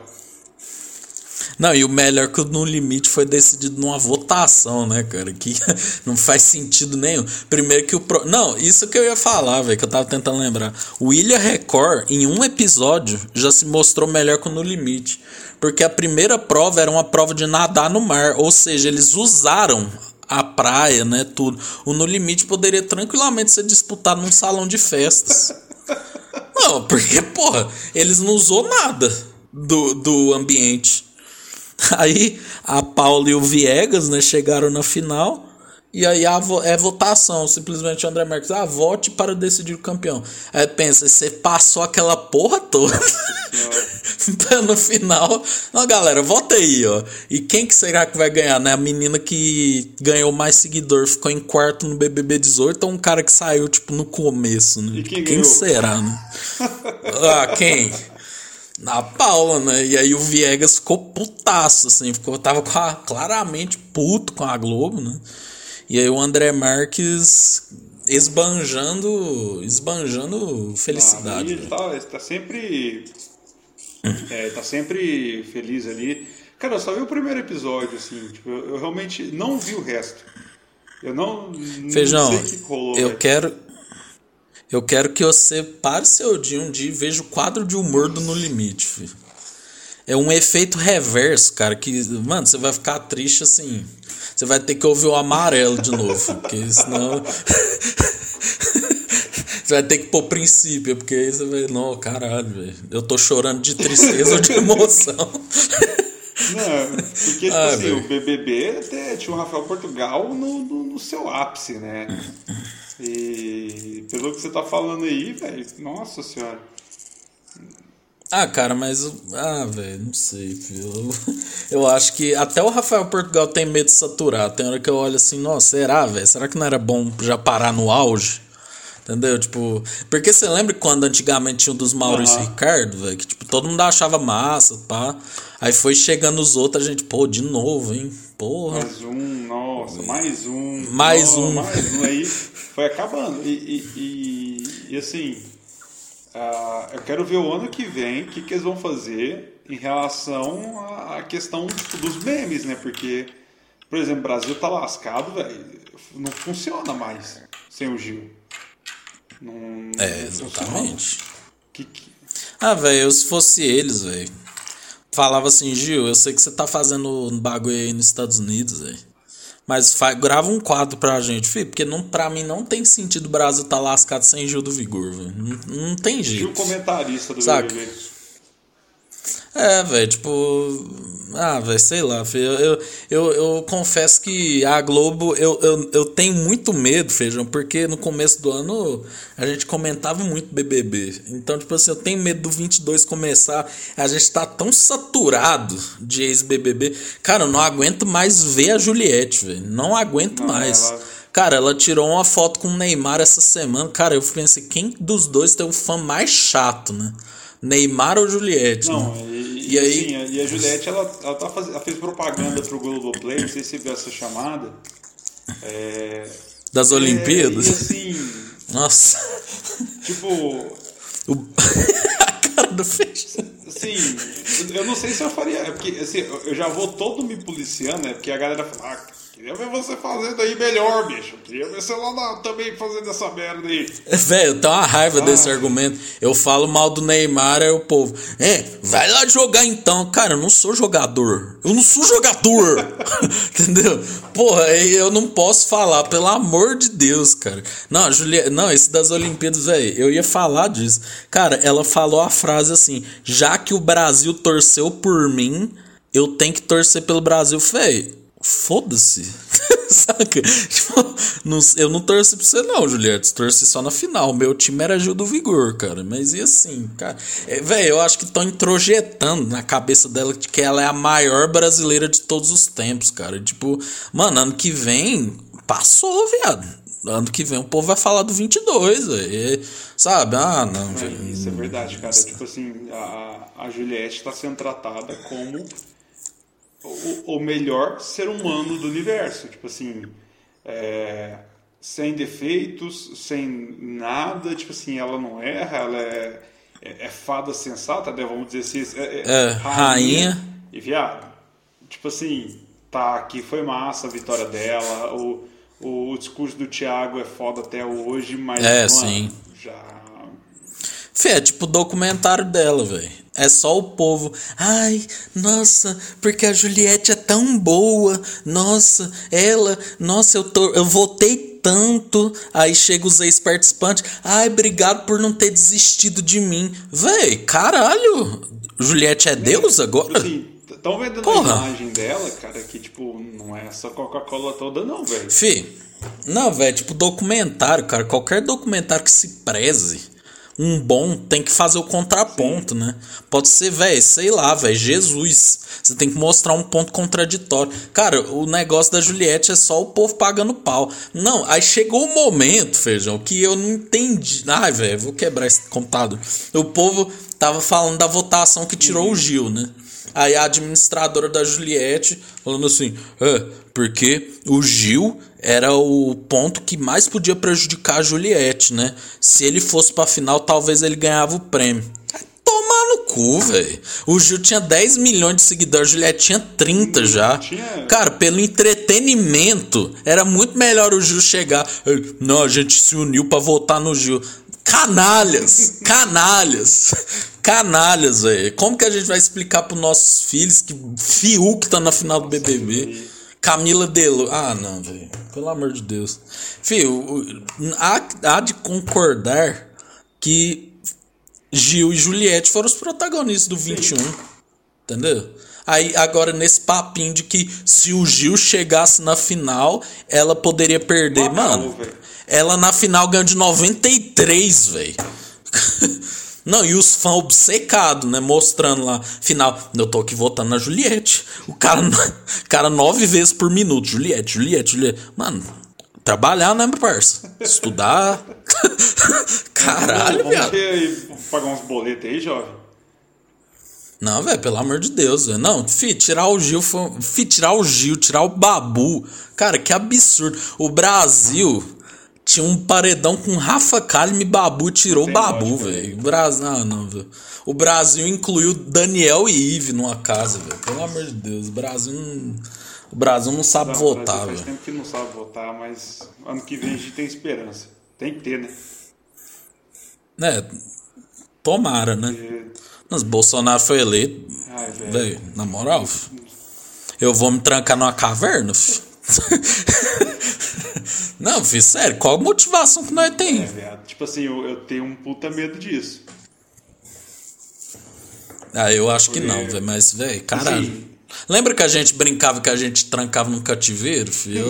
Não, e o melhor que o No Limite foi decidido numa votação, né, cara? Que não faz sentido nenhum. Primeiro que o. Pro... Não, isso que eu ia falar, velho, que eu tava tentando lembrar. O William Record, em um episódio, já se mostrou melhor que o No Limite. Porque a primeira prova era uma prova de nadar no mar. Ou seja, eles usaram a praia, né, tudo. O No Limite poderia tranquilamente ser disputado num salão de festas. Não, porque, porra, eles não usou nada do, do ambiente. Aí a Paula e o Viegas, né, chegaram na final. E aí a é votação, simplesmente o André Marques, ah, vote para decidir o campeão. Aí pensa, você passou aquela porra toda Então, no final. Não, galera, vota aí, ó. E quem que será que vai ganhar, né? A menina que ganhou mais seguidor ficou em quarto no BBB 18 ou um cara que saiu, tipo, no começo, né? E quem ganhou? será, né? ah, quem? A Paula, né? E aí o Viegas ficou putaço, assim, ficou, tava a- claramente puto com a Globo, né? E aí o André Marques esbanjando, esbanjando felicidade. Ah, ele tá, ele tá sempre. É, tá sempre feliz ali. Cara, eu só vi o primeiro episódio, assim. Tipo, eu, realmente não vi o resto. Eu não. Feijão, não sei o que rolou. eu velho. quero. Eu quero que você pare seu dia um dia e veja o quadro de humor do No Limite, filho. É um efeito reverso, cara, que, mano, você vai ficar triste assim. Você vai ter que ouvir o amarelo de novo, porque senão. você vai ter que pôr princípio, porque aí você vai. Não, caralho, velho. Eu tô chorando de tristeza ou de emoção. Não, porque, tipo Ah, assim, o BBB até tinha o Rafael Portugal no, no, no seu ápice, né? E pelo que você tá falando aí, velho, nossa senhora. Ah, cara, mas. Ah, velho, não sei. Eu, eu acho que até o Rafael Portugal tem medo de saturar. Tem hora que eu olho assim, nossa, será, velho? Será que não era bom já parar no auge? Entendeu? Tipo. Porque você lembra quando antigamente tinha um dos Maurício Aham. Ricardo, velho? Que tipo, todo mundo achava massa, pá. Aí foi chegando os outros, a gente, pô, de novo, hein? Porra. Mais um, nossa, mais um. Mais nossa, um. Mais um aí. Foi acabando. E, e, e, e, assim, ah, eu quero ver o ano que vem o que, que eles vão fazer em relação à à questão tipo, dos memes, né? Porque, por exemplo, o Brasil tá lascado, velho. Não funciona mais sem o Gil. Não, É, não exatamente. Que, que- Ah, velho, eu se fosse eles, velho. Falava assim, Gil, eu sei que você tá fazendo um bagulho aí nos Estados Unidos, velho. Mas fa- grava um quadro pra gente, filho, porque não, pra mim não tem sentido o Brasil tá lascado sem Gil do Vigor, velho. Não, não tem jeito. comentarista do Saca. BBB. É, velho, tipo. Ah, velho, sei lá, filho. Eu, eu, eu, confesso que a Globo, eu, eu, eu tenho muito medo, Feijão, porque no começo do ano a gente comentava muito BBB. Então, tipo assim, eu tenho medo do 22 começar. A gente tá tão saturado de ex-BBB. Cara, eu não aguento mais ver a Juliette, velho. Não aguento Não, mais. ela- Cara, ela tirou uma foto com o Neymar essa semana. Cara, eu pensei, quem dos dois tem um fã mais chato, né? Neymar ou Juliette? Não, né? e, E aí- assim, e a Juliette, ela, ela, tá faz... ela fez propaganda pro Globoplay, não sei se você viu essa chamada. É... Das Olimpíadas? É, e assim, Nossa. tipo, O... a cara do Feijão. assim, eu não sei se eu faria. É porque assim, eu já vou todo me policiando, é porque a galera fala, ah, queria ver você fazendo aí melhor, bicho. Queria ver você lá na- também fazendo essa merda aí. Velho, eu tenho uma raiva desse argumento. Eu falo mal do Neymar, aí o povo. É, vai lá jogar então. Cara, eu não sou jogador. Eu não sou jogador. Entendeu? Porra, eu não posso falar, pelo amor de Deus, cara. Não, Julia... não esse das Olimpíadas, velho, eu ia falar disso. Cara, ela falou a frase assim: já que o Brasil torceu por mim, eu tenho que torcer pelo Brasil. Velho, foda-se. Saca? Tipo, não- eu não torci pra você, não, Juliette. Torci só na final. Meu time era Gil do Vigor, cara. Mas e assim, cara? É, Velho, eu acho que estão introjetando na cabeça dela de que ela é a maior brasileira de todos os tempos, cara. Tipo, mano, ano que vem passou, viado. Ano que vem o povo vai falar do 22, velho. E, Sabe? Ah, não, É, isso é verdade, cara. Tipo assim, a, a Juliette está sendo tratada como o, o melhor ser humano do universo. Tipo assim, é, sem defeitos, sem nada. Tipo assim, ela não erra, ela é, é, é fada sensata, né? Vamos dizer assim. É, É, rainha. E viado. Tipo assim, tá, aqui foi massa a vitória dela. O, o, discurso do Thiago é foda até hoje, mas. É, mano, sim. Já. Fê, é tipo o documentário dela, velho. É só o povo. Ai, nossa, porque a Juliette é tão boa. Nossa, ela. Nossa, eu, tô, eu votei tanto. Aí chega os ex-participantes. Ai, obrigado por não ter desistido de mim. Véi, caralho. Juliette é Deus agora? Estão vendendo Porra. a imagem dela, cara, que tipo, não é essa Coca-Cola toda, não, velho. Fih, não, velho, tipo documentário, cara. Qualquer documentário que se preze um bom tem que fazer o contraponto, né? Pode ser, velho, sei lá, velho, Jesus. Você tem que mostrar um ponto contraditório. Cara, o negócio da Juliette é só o povo pagando pau. Não, aí chegou o momento, feijão, que eu não entendi. Ai, velho, vou quebrar esse computador. O povo tava falando da votação que tirou o Gil, né? Aí a administradora da Juliette falando assim: é, porque o Gil era o ponto que mais podia prejudicar a Juliette, né? Se ele fosse pra final, talvez ele ganhava o prêmio. Tomar no cu, velho. O Gil tinha 10 milhões de seguidores, a Juliette tinha 30 já. Cara, pelo entretenimento, era muito melhor o Gil chegar. "Ei, Não, a gente se uniu pra votar no Gil. Canalhas! Canalhas! Canalhas, velho. Como que a gente vai explicar pros nossos filhos que Fiuk tá na final do BBB? Camila Delo. Ah, não, velho. Pelo amor de Deus. Fio, há, há de concordar que Gil e Juliette foram os protagonistas do 21. Entendeu? Aí, agora, nesse papinho de que se o Gil chegasse na final, ela poderia perder. Mano, ela na final ganhou de 93, velho. Não, e os fãs obcecados, né? Mostrando lá, final. Eu tô aqui votando na Juliette. O cara, cara nove vezes por minuto. Juliette, Juliette, Juliette. Mano, trabalhar, né, meu parça? Estudar. Caralho, viado. pagar uns boletos aí, jovem. Não, velho, pelo amor de Deus, velho. Não, fi, tirar o Gil foi. Fi, tirar o Gil, tirar o Babu. Cara, que absurdo. O Brasil tinha um paredão com Rafa Kalimann e Babu tirou o tem Babu, velho. O Brasil. Ah, não, velho. O Brasil incluiu Daniel e Ive numa casa, velho. Pelo amor de Deus. O Brasil não. O Brasil não sabe Não, votar, Brasil Faz velho. tempo que não sabe votar, mas ano que vem a gente tem esperança. Tem que ter, né? É. Tomara, né? Porque, Mas Bolsonaro foi eleito. ai, velho. Velho, na moral, eu vou me trancar numa caverna, fi, não, filho, sério, qual a motivação que nós tem? É, viado. Tipo assim, eu, eu tenho um puta medo disso. Ah, eu acho que não, velho, mas, velho, caralho. Assim, Lembra que a gente brincava que a gente trancava num cativeiro, filho?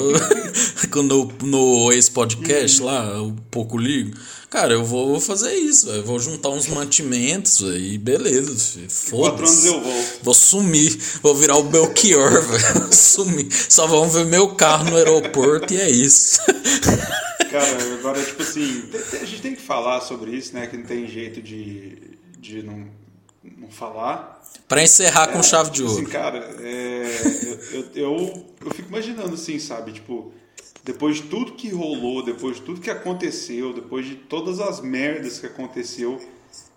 Eu, no, no ex-podcast lá, o Pouco Ligo. Cara, eu vou fazer isso, véio. eu vou juntar uns mantimentos véio, e beleza, filho. quatro anos Foda-se. eu volto. Vou sumir, vou virar o Belchior, velho. Sumir. Só vão ver meu carro no aeroporto e é isso. Cara, agora, tipo assim, a gente tem que falar sobre isso, né? Que não tem jeito de, de não, não falar. Pra encerrar com chave de Assim, ouro. cara, é, eu, eu, eu, eu fico imaginando assim, sabe? Tipo, depois de tudo que rolou, depois de tudo que aconteceu, depois de todas as merdas que aconteceu,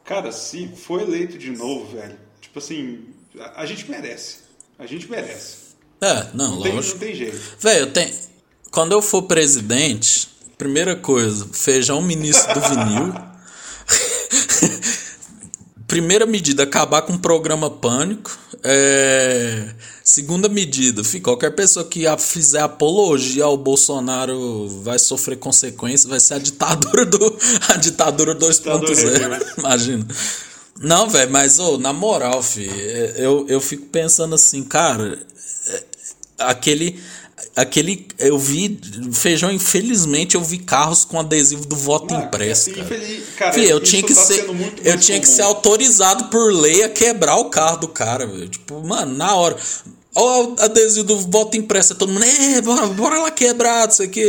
cara, se for eleito de novo, velho, tipo assim, a, a gente merece. A gente merece. É, não, Não tem, lógico. não tem jeito. Velho, tenho. Quando eu for presidente, primeira coisa, feijão ministro do vinil. Primeira medida, acabar com o programa Pânico. É, Segunda medida, qualquer pessoa que fizer apologia ao Bolsonaro vai sofrer consequências, vai ser a ditadura do. A ditadura 2.0. Imagina. Não, velho, mas ô, na moral, fi, é, eu, eu fico pensando assim, cara, é, aquele aquele eu vi feijão infelizmente eu vi carros com adesivo do voto Ah, impresso cara. infeliz- cara, Fih, eu tinha que tá ser eu tinha que comum. ser autorizado por lei a quebrar o carro do cara tipo mano na hora Olha o adesivo do voto impresso, todo mundo, é, bora, bora lá quebrar, isso aqui.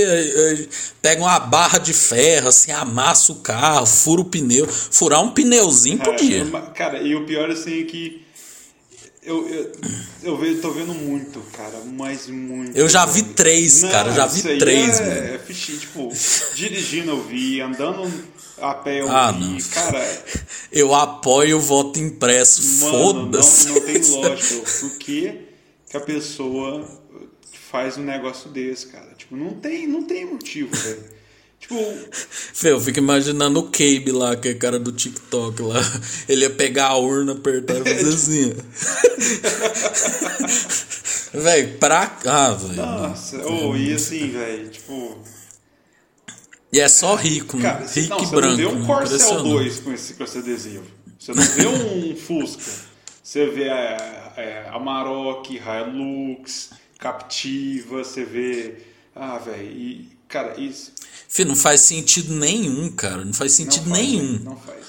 Pega uma barra de ferro, assim, amassa o carro, fura o pneu. Furar um pneuzinho podia. É, mas, cara, e o pior assim é que eu, eu, eu vejo, tô vendo muito, cara, mas muito. Eu já vi três, cara, já vi três, é, velho. É fichinho, tipo, dirigindo eu vi, andando a pé eu Ah, vi, não. cara, Eu apoio o voto impresso, mano, não, foda-se. não tem lógica. Por que, que a pessoa faz um negócio desse, cara? Tipo, não tem, não tem motivo, velho. Tipo, Fê, eu fico imaginando o Cabe lá, que é cara do TikTok lá. Ele ia pegar a urna, apertar e fazer assim. Véi, pra. Ah, velho. nossa, ou e assim, velho, tipo. E é só rico? Cara, você, rico não, e você branco. não vê um? Corcel Impressionante. 2 com esse, com esse adesivo. Você não vê um Fusca. Você vê a, a, Amarok, Hilux, Captiva, você vê. Ah, velho, e. Cara, isso. Fê, não faz sentido nenhum, cara. Não faz Não sentido faz, nenhum. né? Não faz.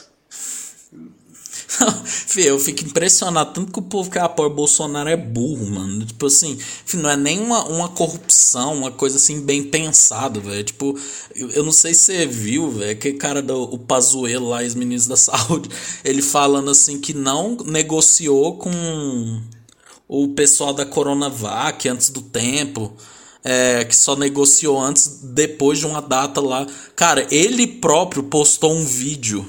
Fê, eu fico impressionado tanto que o povo que apoia o Bolsonaro é burro, mano. Tipo assim, fê, não é nem uma, uma corrupção, uma coisa assim bem pensado, velho. Tipo, eu, eu não sei se você viu, velho, aquele cara do o Pazuello lá, ex-ministro da Saúde, ele falando assim que não negociou com o pessoal da Coronavac antes do tempo. É, que só negociou antes, depois de uma data lá. Cara, ele próprio postou um vídeo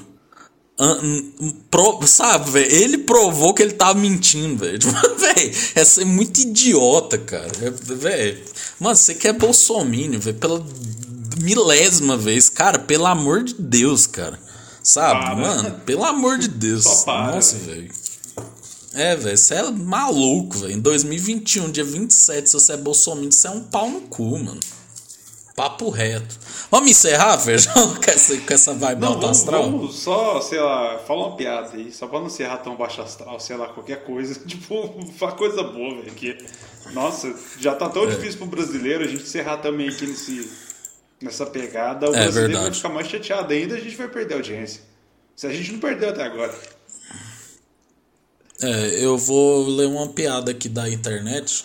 um- pro- sabe, velho? Ele provou que ele tava mentindo, velho. Tipo, velho, essa é muito idiota, cara. É, Velho, mano, você quer bolsomínio, velho, pela milésima vez. Cara, pelo amor de Deus, cara. Sabe, Para. mano? Pelo amor de Deus. Para, Nossa, velho. É, velho, você é maluco, velho. Em 2021, dia 27, se você é bolsominion, você é um pau no cu, mano. Papo reto. Vamos encerrar, Feijão, com essa, com essa vibe Não, alta vamos, astral? vamos só, sei lá, fala uma piada aí, só pra não ser tão baixo astral, sei lá, qualquer coisa. Tipo, fala coisa boa, velho. Que, nossa, já tá É. tão difícil pro brasileiro a gente encerrar também aqui nesse, nessa pegada. O É brasileiro vai verdade. ficar mais chateado ainda, a gente vai perder a audiência. Se a gente não perdeu até agora. É, eu vou ler uma piada aqui da internet.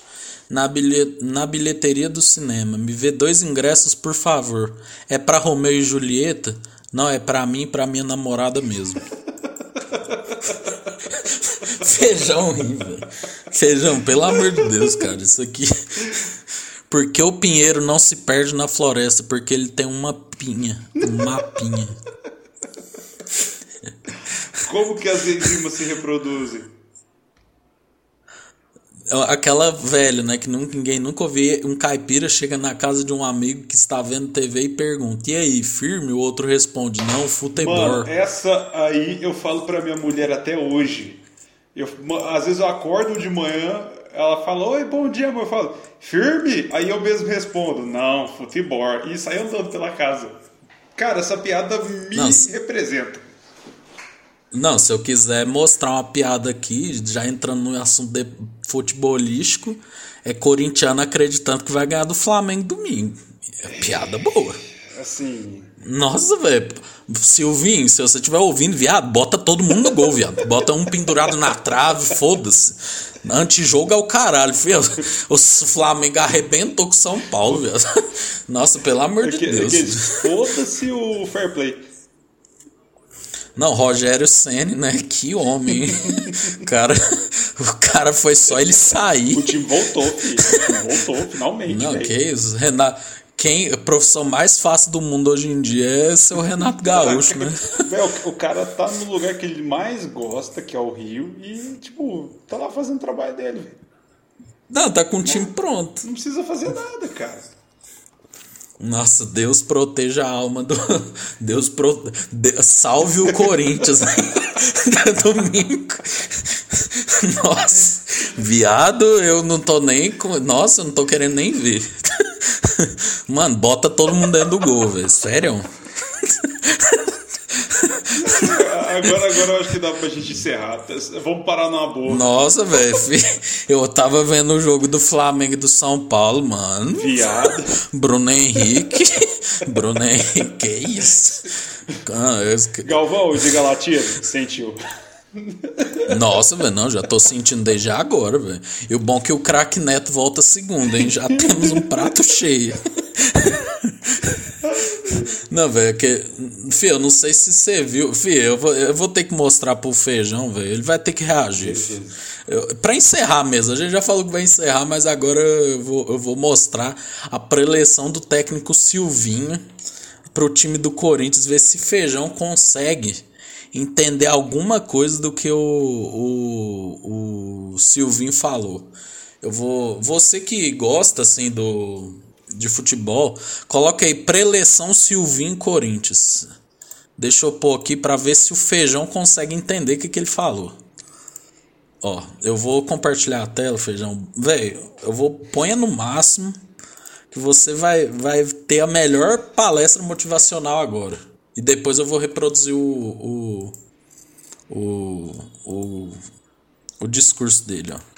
Na, bilhe- na bilheteria do cinema, me vê dois ingressos, por favor. É pra Romeu e Julieta? Não, é pra mim e pra minha namorada mesmo. Feijão horrível. Feijão, pelo amor de Deus, cara, isso aqui. Porque o pinheiro não se perde na floresta, porque ele tem uma pinha, um mapinha. Como que as enzimas se reproduzem? Aquela velha, né? Que nunca, ninguém nunca ouviu. Um caipira chega na casa de um amigo que está vendo TV e pergunta: E aí, firme? O outro responde: Não, futebol. Mano, essa aí eu falo pra minha mulher até hoje. Eu, às vezes eu acordo de manhã, ela fala, oi, bom dia, amor. Eu falo, firme? Aí eu mesmo respondo, não, futebol. E sai andando pela casa. Cara, essa piada me Nossa. representa. Não, se eu quiser mostrar uma piada aqui, já entrando no assunto futebolístico, é corintiano acreditando que vai ganhar do Flamengo domingo. É piada boa. Assim, Nossa, velho. Silvinho, se você estiver ouvindo, viado, bota todo mundo no gol, viado. Bota um pendurado na trave, foda-se. Antijogo é o caralho, filho. O Flamengo arrebentou com o São Paulo, viado. Nossa, pelo amor de que- Deus. que- foda-se o fair play. Não, Rogério Ceni, né? Que homem. cara, o cara foi só ele sair. O time voltou, filho. O time voltou, finalmente. Não, velho. que isso. Renato, quem, a profissão mais fácil do mundo hoje em dia é ser o Renato Gaúcho, né? Velho, o cara tá no lugar que ele mais gosta, que é o Rio, e, tipo, tá lá fazendo o trabalho dele, velho. Não, tá com o time pronto. Não precisa fazer nada, cara. Nossa, Deus proteja a alma do. Deus pro... Salve o Corinthians domingo. Nossa, viado, eu não tô nem. com- Nossa, eu não tô querendo nem ver. Mano, bota todo mundo dentro do gol, velho. Sério? Agora, agora eu acho que dá pra gente encerrar. Vamos parar numa boa. Nossa, velho. Eu tava vendo o jogo do Flamengo e do São Paulo, mano. Viado. Bruno Henrique. Bruno Henrique, que isso? Galvão, diga latino. Sentiu. Nossa, velho, não, já tô sentindo desde agora, velho. E o bom é que o craque Neto volta segunda, hein? Já temos um prato cheio. Não, velho, é que. Fih, eu não sei se você viu. Fih, eu vou, eu vou ter que mostrar pro feijão, velho. Ele vai ter que reagir. Eu, pra encerrar mesmo, a gente já falou que vai encerrar, mas agora eu vou, eu vou mostrar a preleção do técnico Silvinho pro time do Corinthians, ver se feijão consegue entender alguma coisa do que o, o, o Silvinho falou. Eu vou. Você que gosta assim do de futebol, coloca aí preleção Silvinho Corinthians. Deixa eu pôr aqui para ver se o feijão consegue entender o que, que ele falou. Ó, eu vou compartilhar a tela, feijão. Velho, eu vou ponha no máximo que você vai, vai ter a melhor palestra motivacional agora. E depois eu vou reproduzir o, o, o, o, o discurso dele, ó.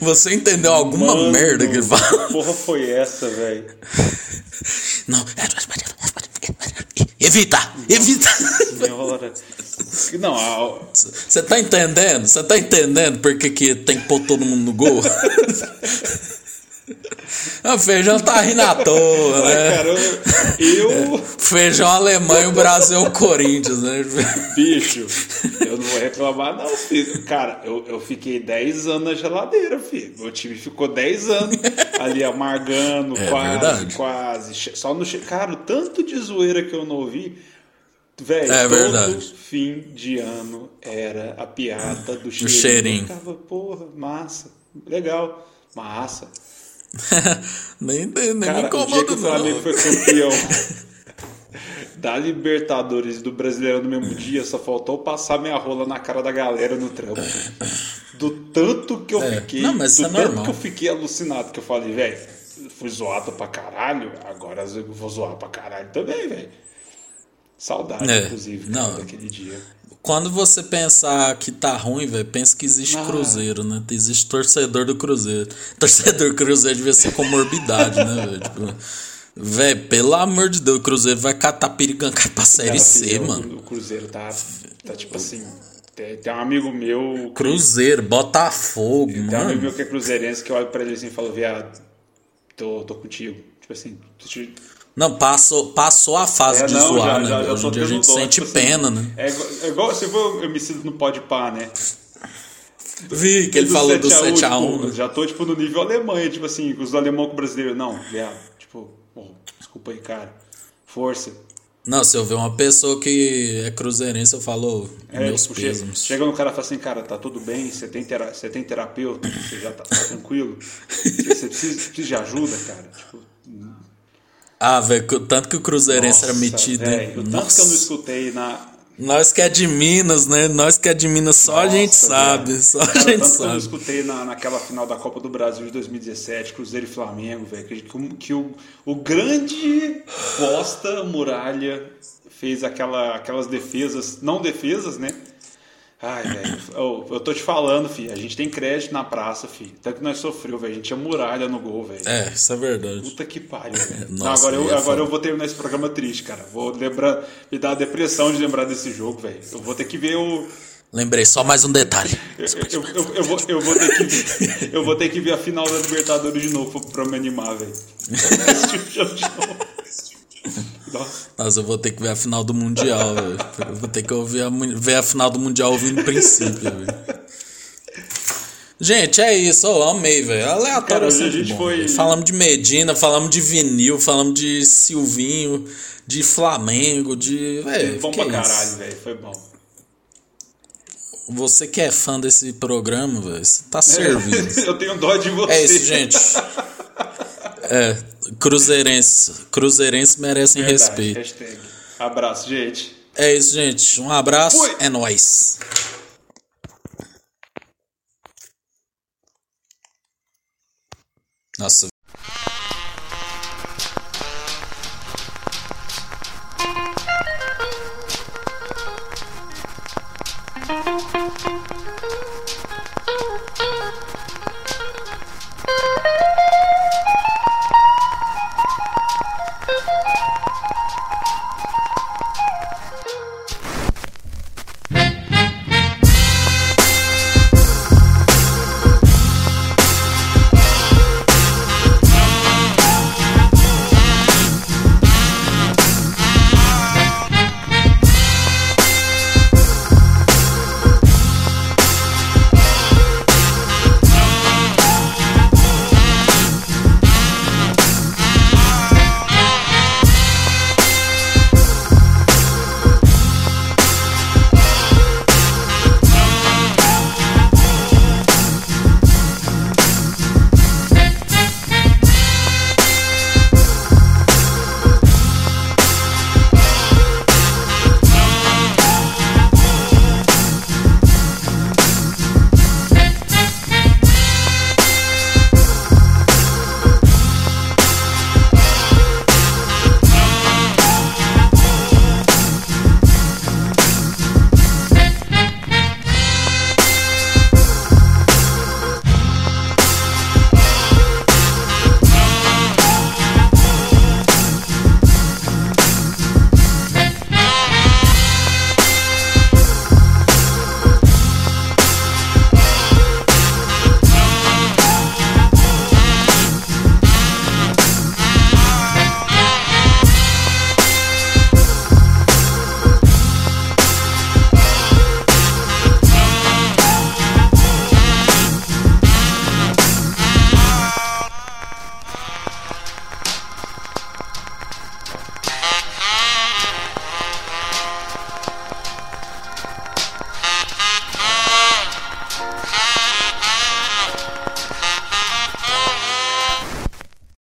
Você entendeu alguma Mano, merda que ele falou? que Porra, foi essa, velho? Não. Evita! Evita! Senhora. Não, Você tá entendendo? Você tá entendendo por que, que tem que pôr todo mundo no gol? Ah, O feijão tá rindo à toa, né? cara, eu, eu, Feijão Alemanha o Brasil é o Corinthians, né? bicho, eu não vou reclamar, não, filho. Cara, eu, eu fiquei 10 anos na geladeira, filho. Meu time ficou 10 anos ali amargando, É quase, verdade. quase. Só no. Cara, o tanto de zoeira que eu não ouvi. Velho, É todo verdade. fim de ano era a piada do cheirinho. cheirinho. Eu ficava, porra, massa, legal, massa. nem nem me Cara, o dia que o Flamengo foi campeão da Libertadores e do Brasileirão no mesmo dia, só faltou passar minha rola na cara da galera no trampo. Do tanto que eu É. fiquei. Não, mas do é tanto normal. que eu fiquei alucinado, que eu falei, velho, fui zoado pra caralho, agora eu vou zoar pra caralho também, velho. Saudade, É, inclusive, não. daquele dia. Quando você pensar que tá ruim, velho, pensa que existe Ah. Cruzeiro, né? Existe torcedor do Cruzeiro. Torcedor do Cruzeiro devia ser comorbidade, né, velho? Tipo, velho, pelo amor de Deus, o Cruzeiro vai catar piriganga pra Série Cara, C, mano. O Cruzeiro tá, tá tipo assim. Tem, um amigo meu. Cruzeiro, Botafogo, Tem um amigo mano. meu que é cruzeirense que eu olho pra ele assim e falo, viado, tô, tô contigo. Tipo assim, Não, passou, passou a fase É, de não, zoar, já- né? já- Hoje em dia a gente dó, sente tipo assim, pena, né? É igual, é igual se for eu me sinto no pode pá, né? Vi que ele do falou do 7 a 1, 7x1. tipo, Já tô, tipo, no nível Alemanha, tipo assim, os alemão com o brasileiro. Não, viado, tipo, oh, desculpa aí, cara. Força. Não, se eu ver uma pessoa que é cruzeirense, eu falo É, meus tipo, chega, pêsames. chega no cara e fala assim, cara, tá tudo bem, você tem, tera, você tem terapeuta, você já tá, tá tranquilo. Você, você precisa, precisa de ajuda, cara. Tipo, Ah, velho, tanto que o cruzeirense era nossa, metido. hein? velho, o tanto Nossa. que eu não escutei na. Nós que é de Minas, né? Nós que é de Minas, só a gente Nossa, sabe. velho. Só a Cara, gente tanto que eu não sabe. escutei na, naquela final da Copa do Brasil de 2017, Cruzeiro e Flamengo, velho. Que, que, que o, o grande bosta Muralha fez aquela, aquelas defesas, não defesas, né? Ai, velho, eu, eu tô te falando, filho, a gente tem crédito na praça, filho. Tanto que nós sofreu, velho. A gente tinha muralha no gol, velho. É, isso é verdade. Puta que pariu, velho. Nossa, agora eu, é agora eu vou terminar esse programa triste, cara. Vou lembrar, me dá a depressão de lembrar desse jogo, velho. Eu vou ter que ver o. Lembrei, só mais um detalhe. Eu, eu, eu, eu vou, eu, vou ter que ver, eu vou ter que ver a final da Libertadores de novo pra me animar, velho. Esse jogo de novo. Nossa. Nossa, eu vou ter que ver a final do Mundial, velho. Eu vou ter que ouvir a, ver a final do Mundial ouvindo o princípio, velho. Gente, é isso. Eu amei, velho. Aleatório Cara, é hoje a sempre gente bom, foi-. Falamos de Medina, falamos de vinil, falamos de Silvinho, de Flamengo, de. Véio, Bom que pra é caralho, velho. Foi bom. Você que é fã desse programa, velho, você tá servido. Eu tenho dó de você. É isso, gente. É, cruzeirense. Cruzeirense merecem Verdade, respeito. hashtag. Abraço, gente. É isso, gente. Um abraço. Fui. É nóis. Nossa,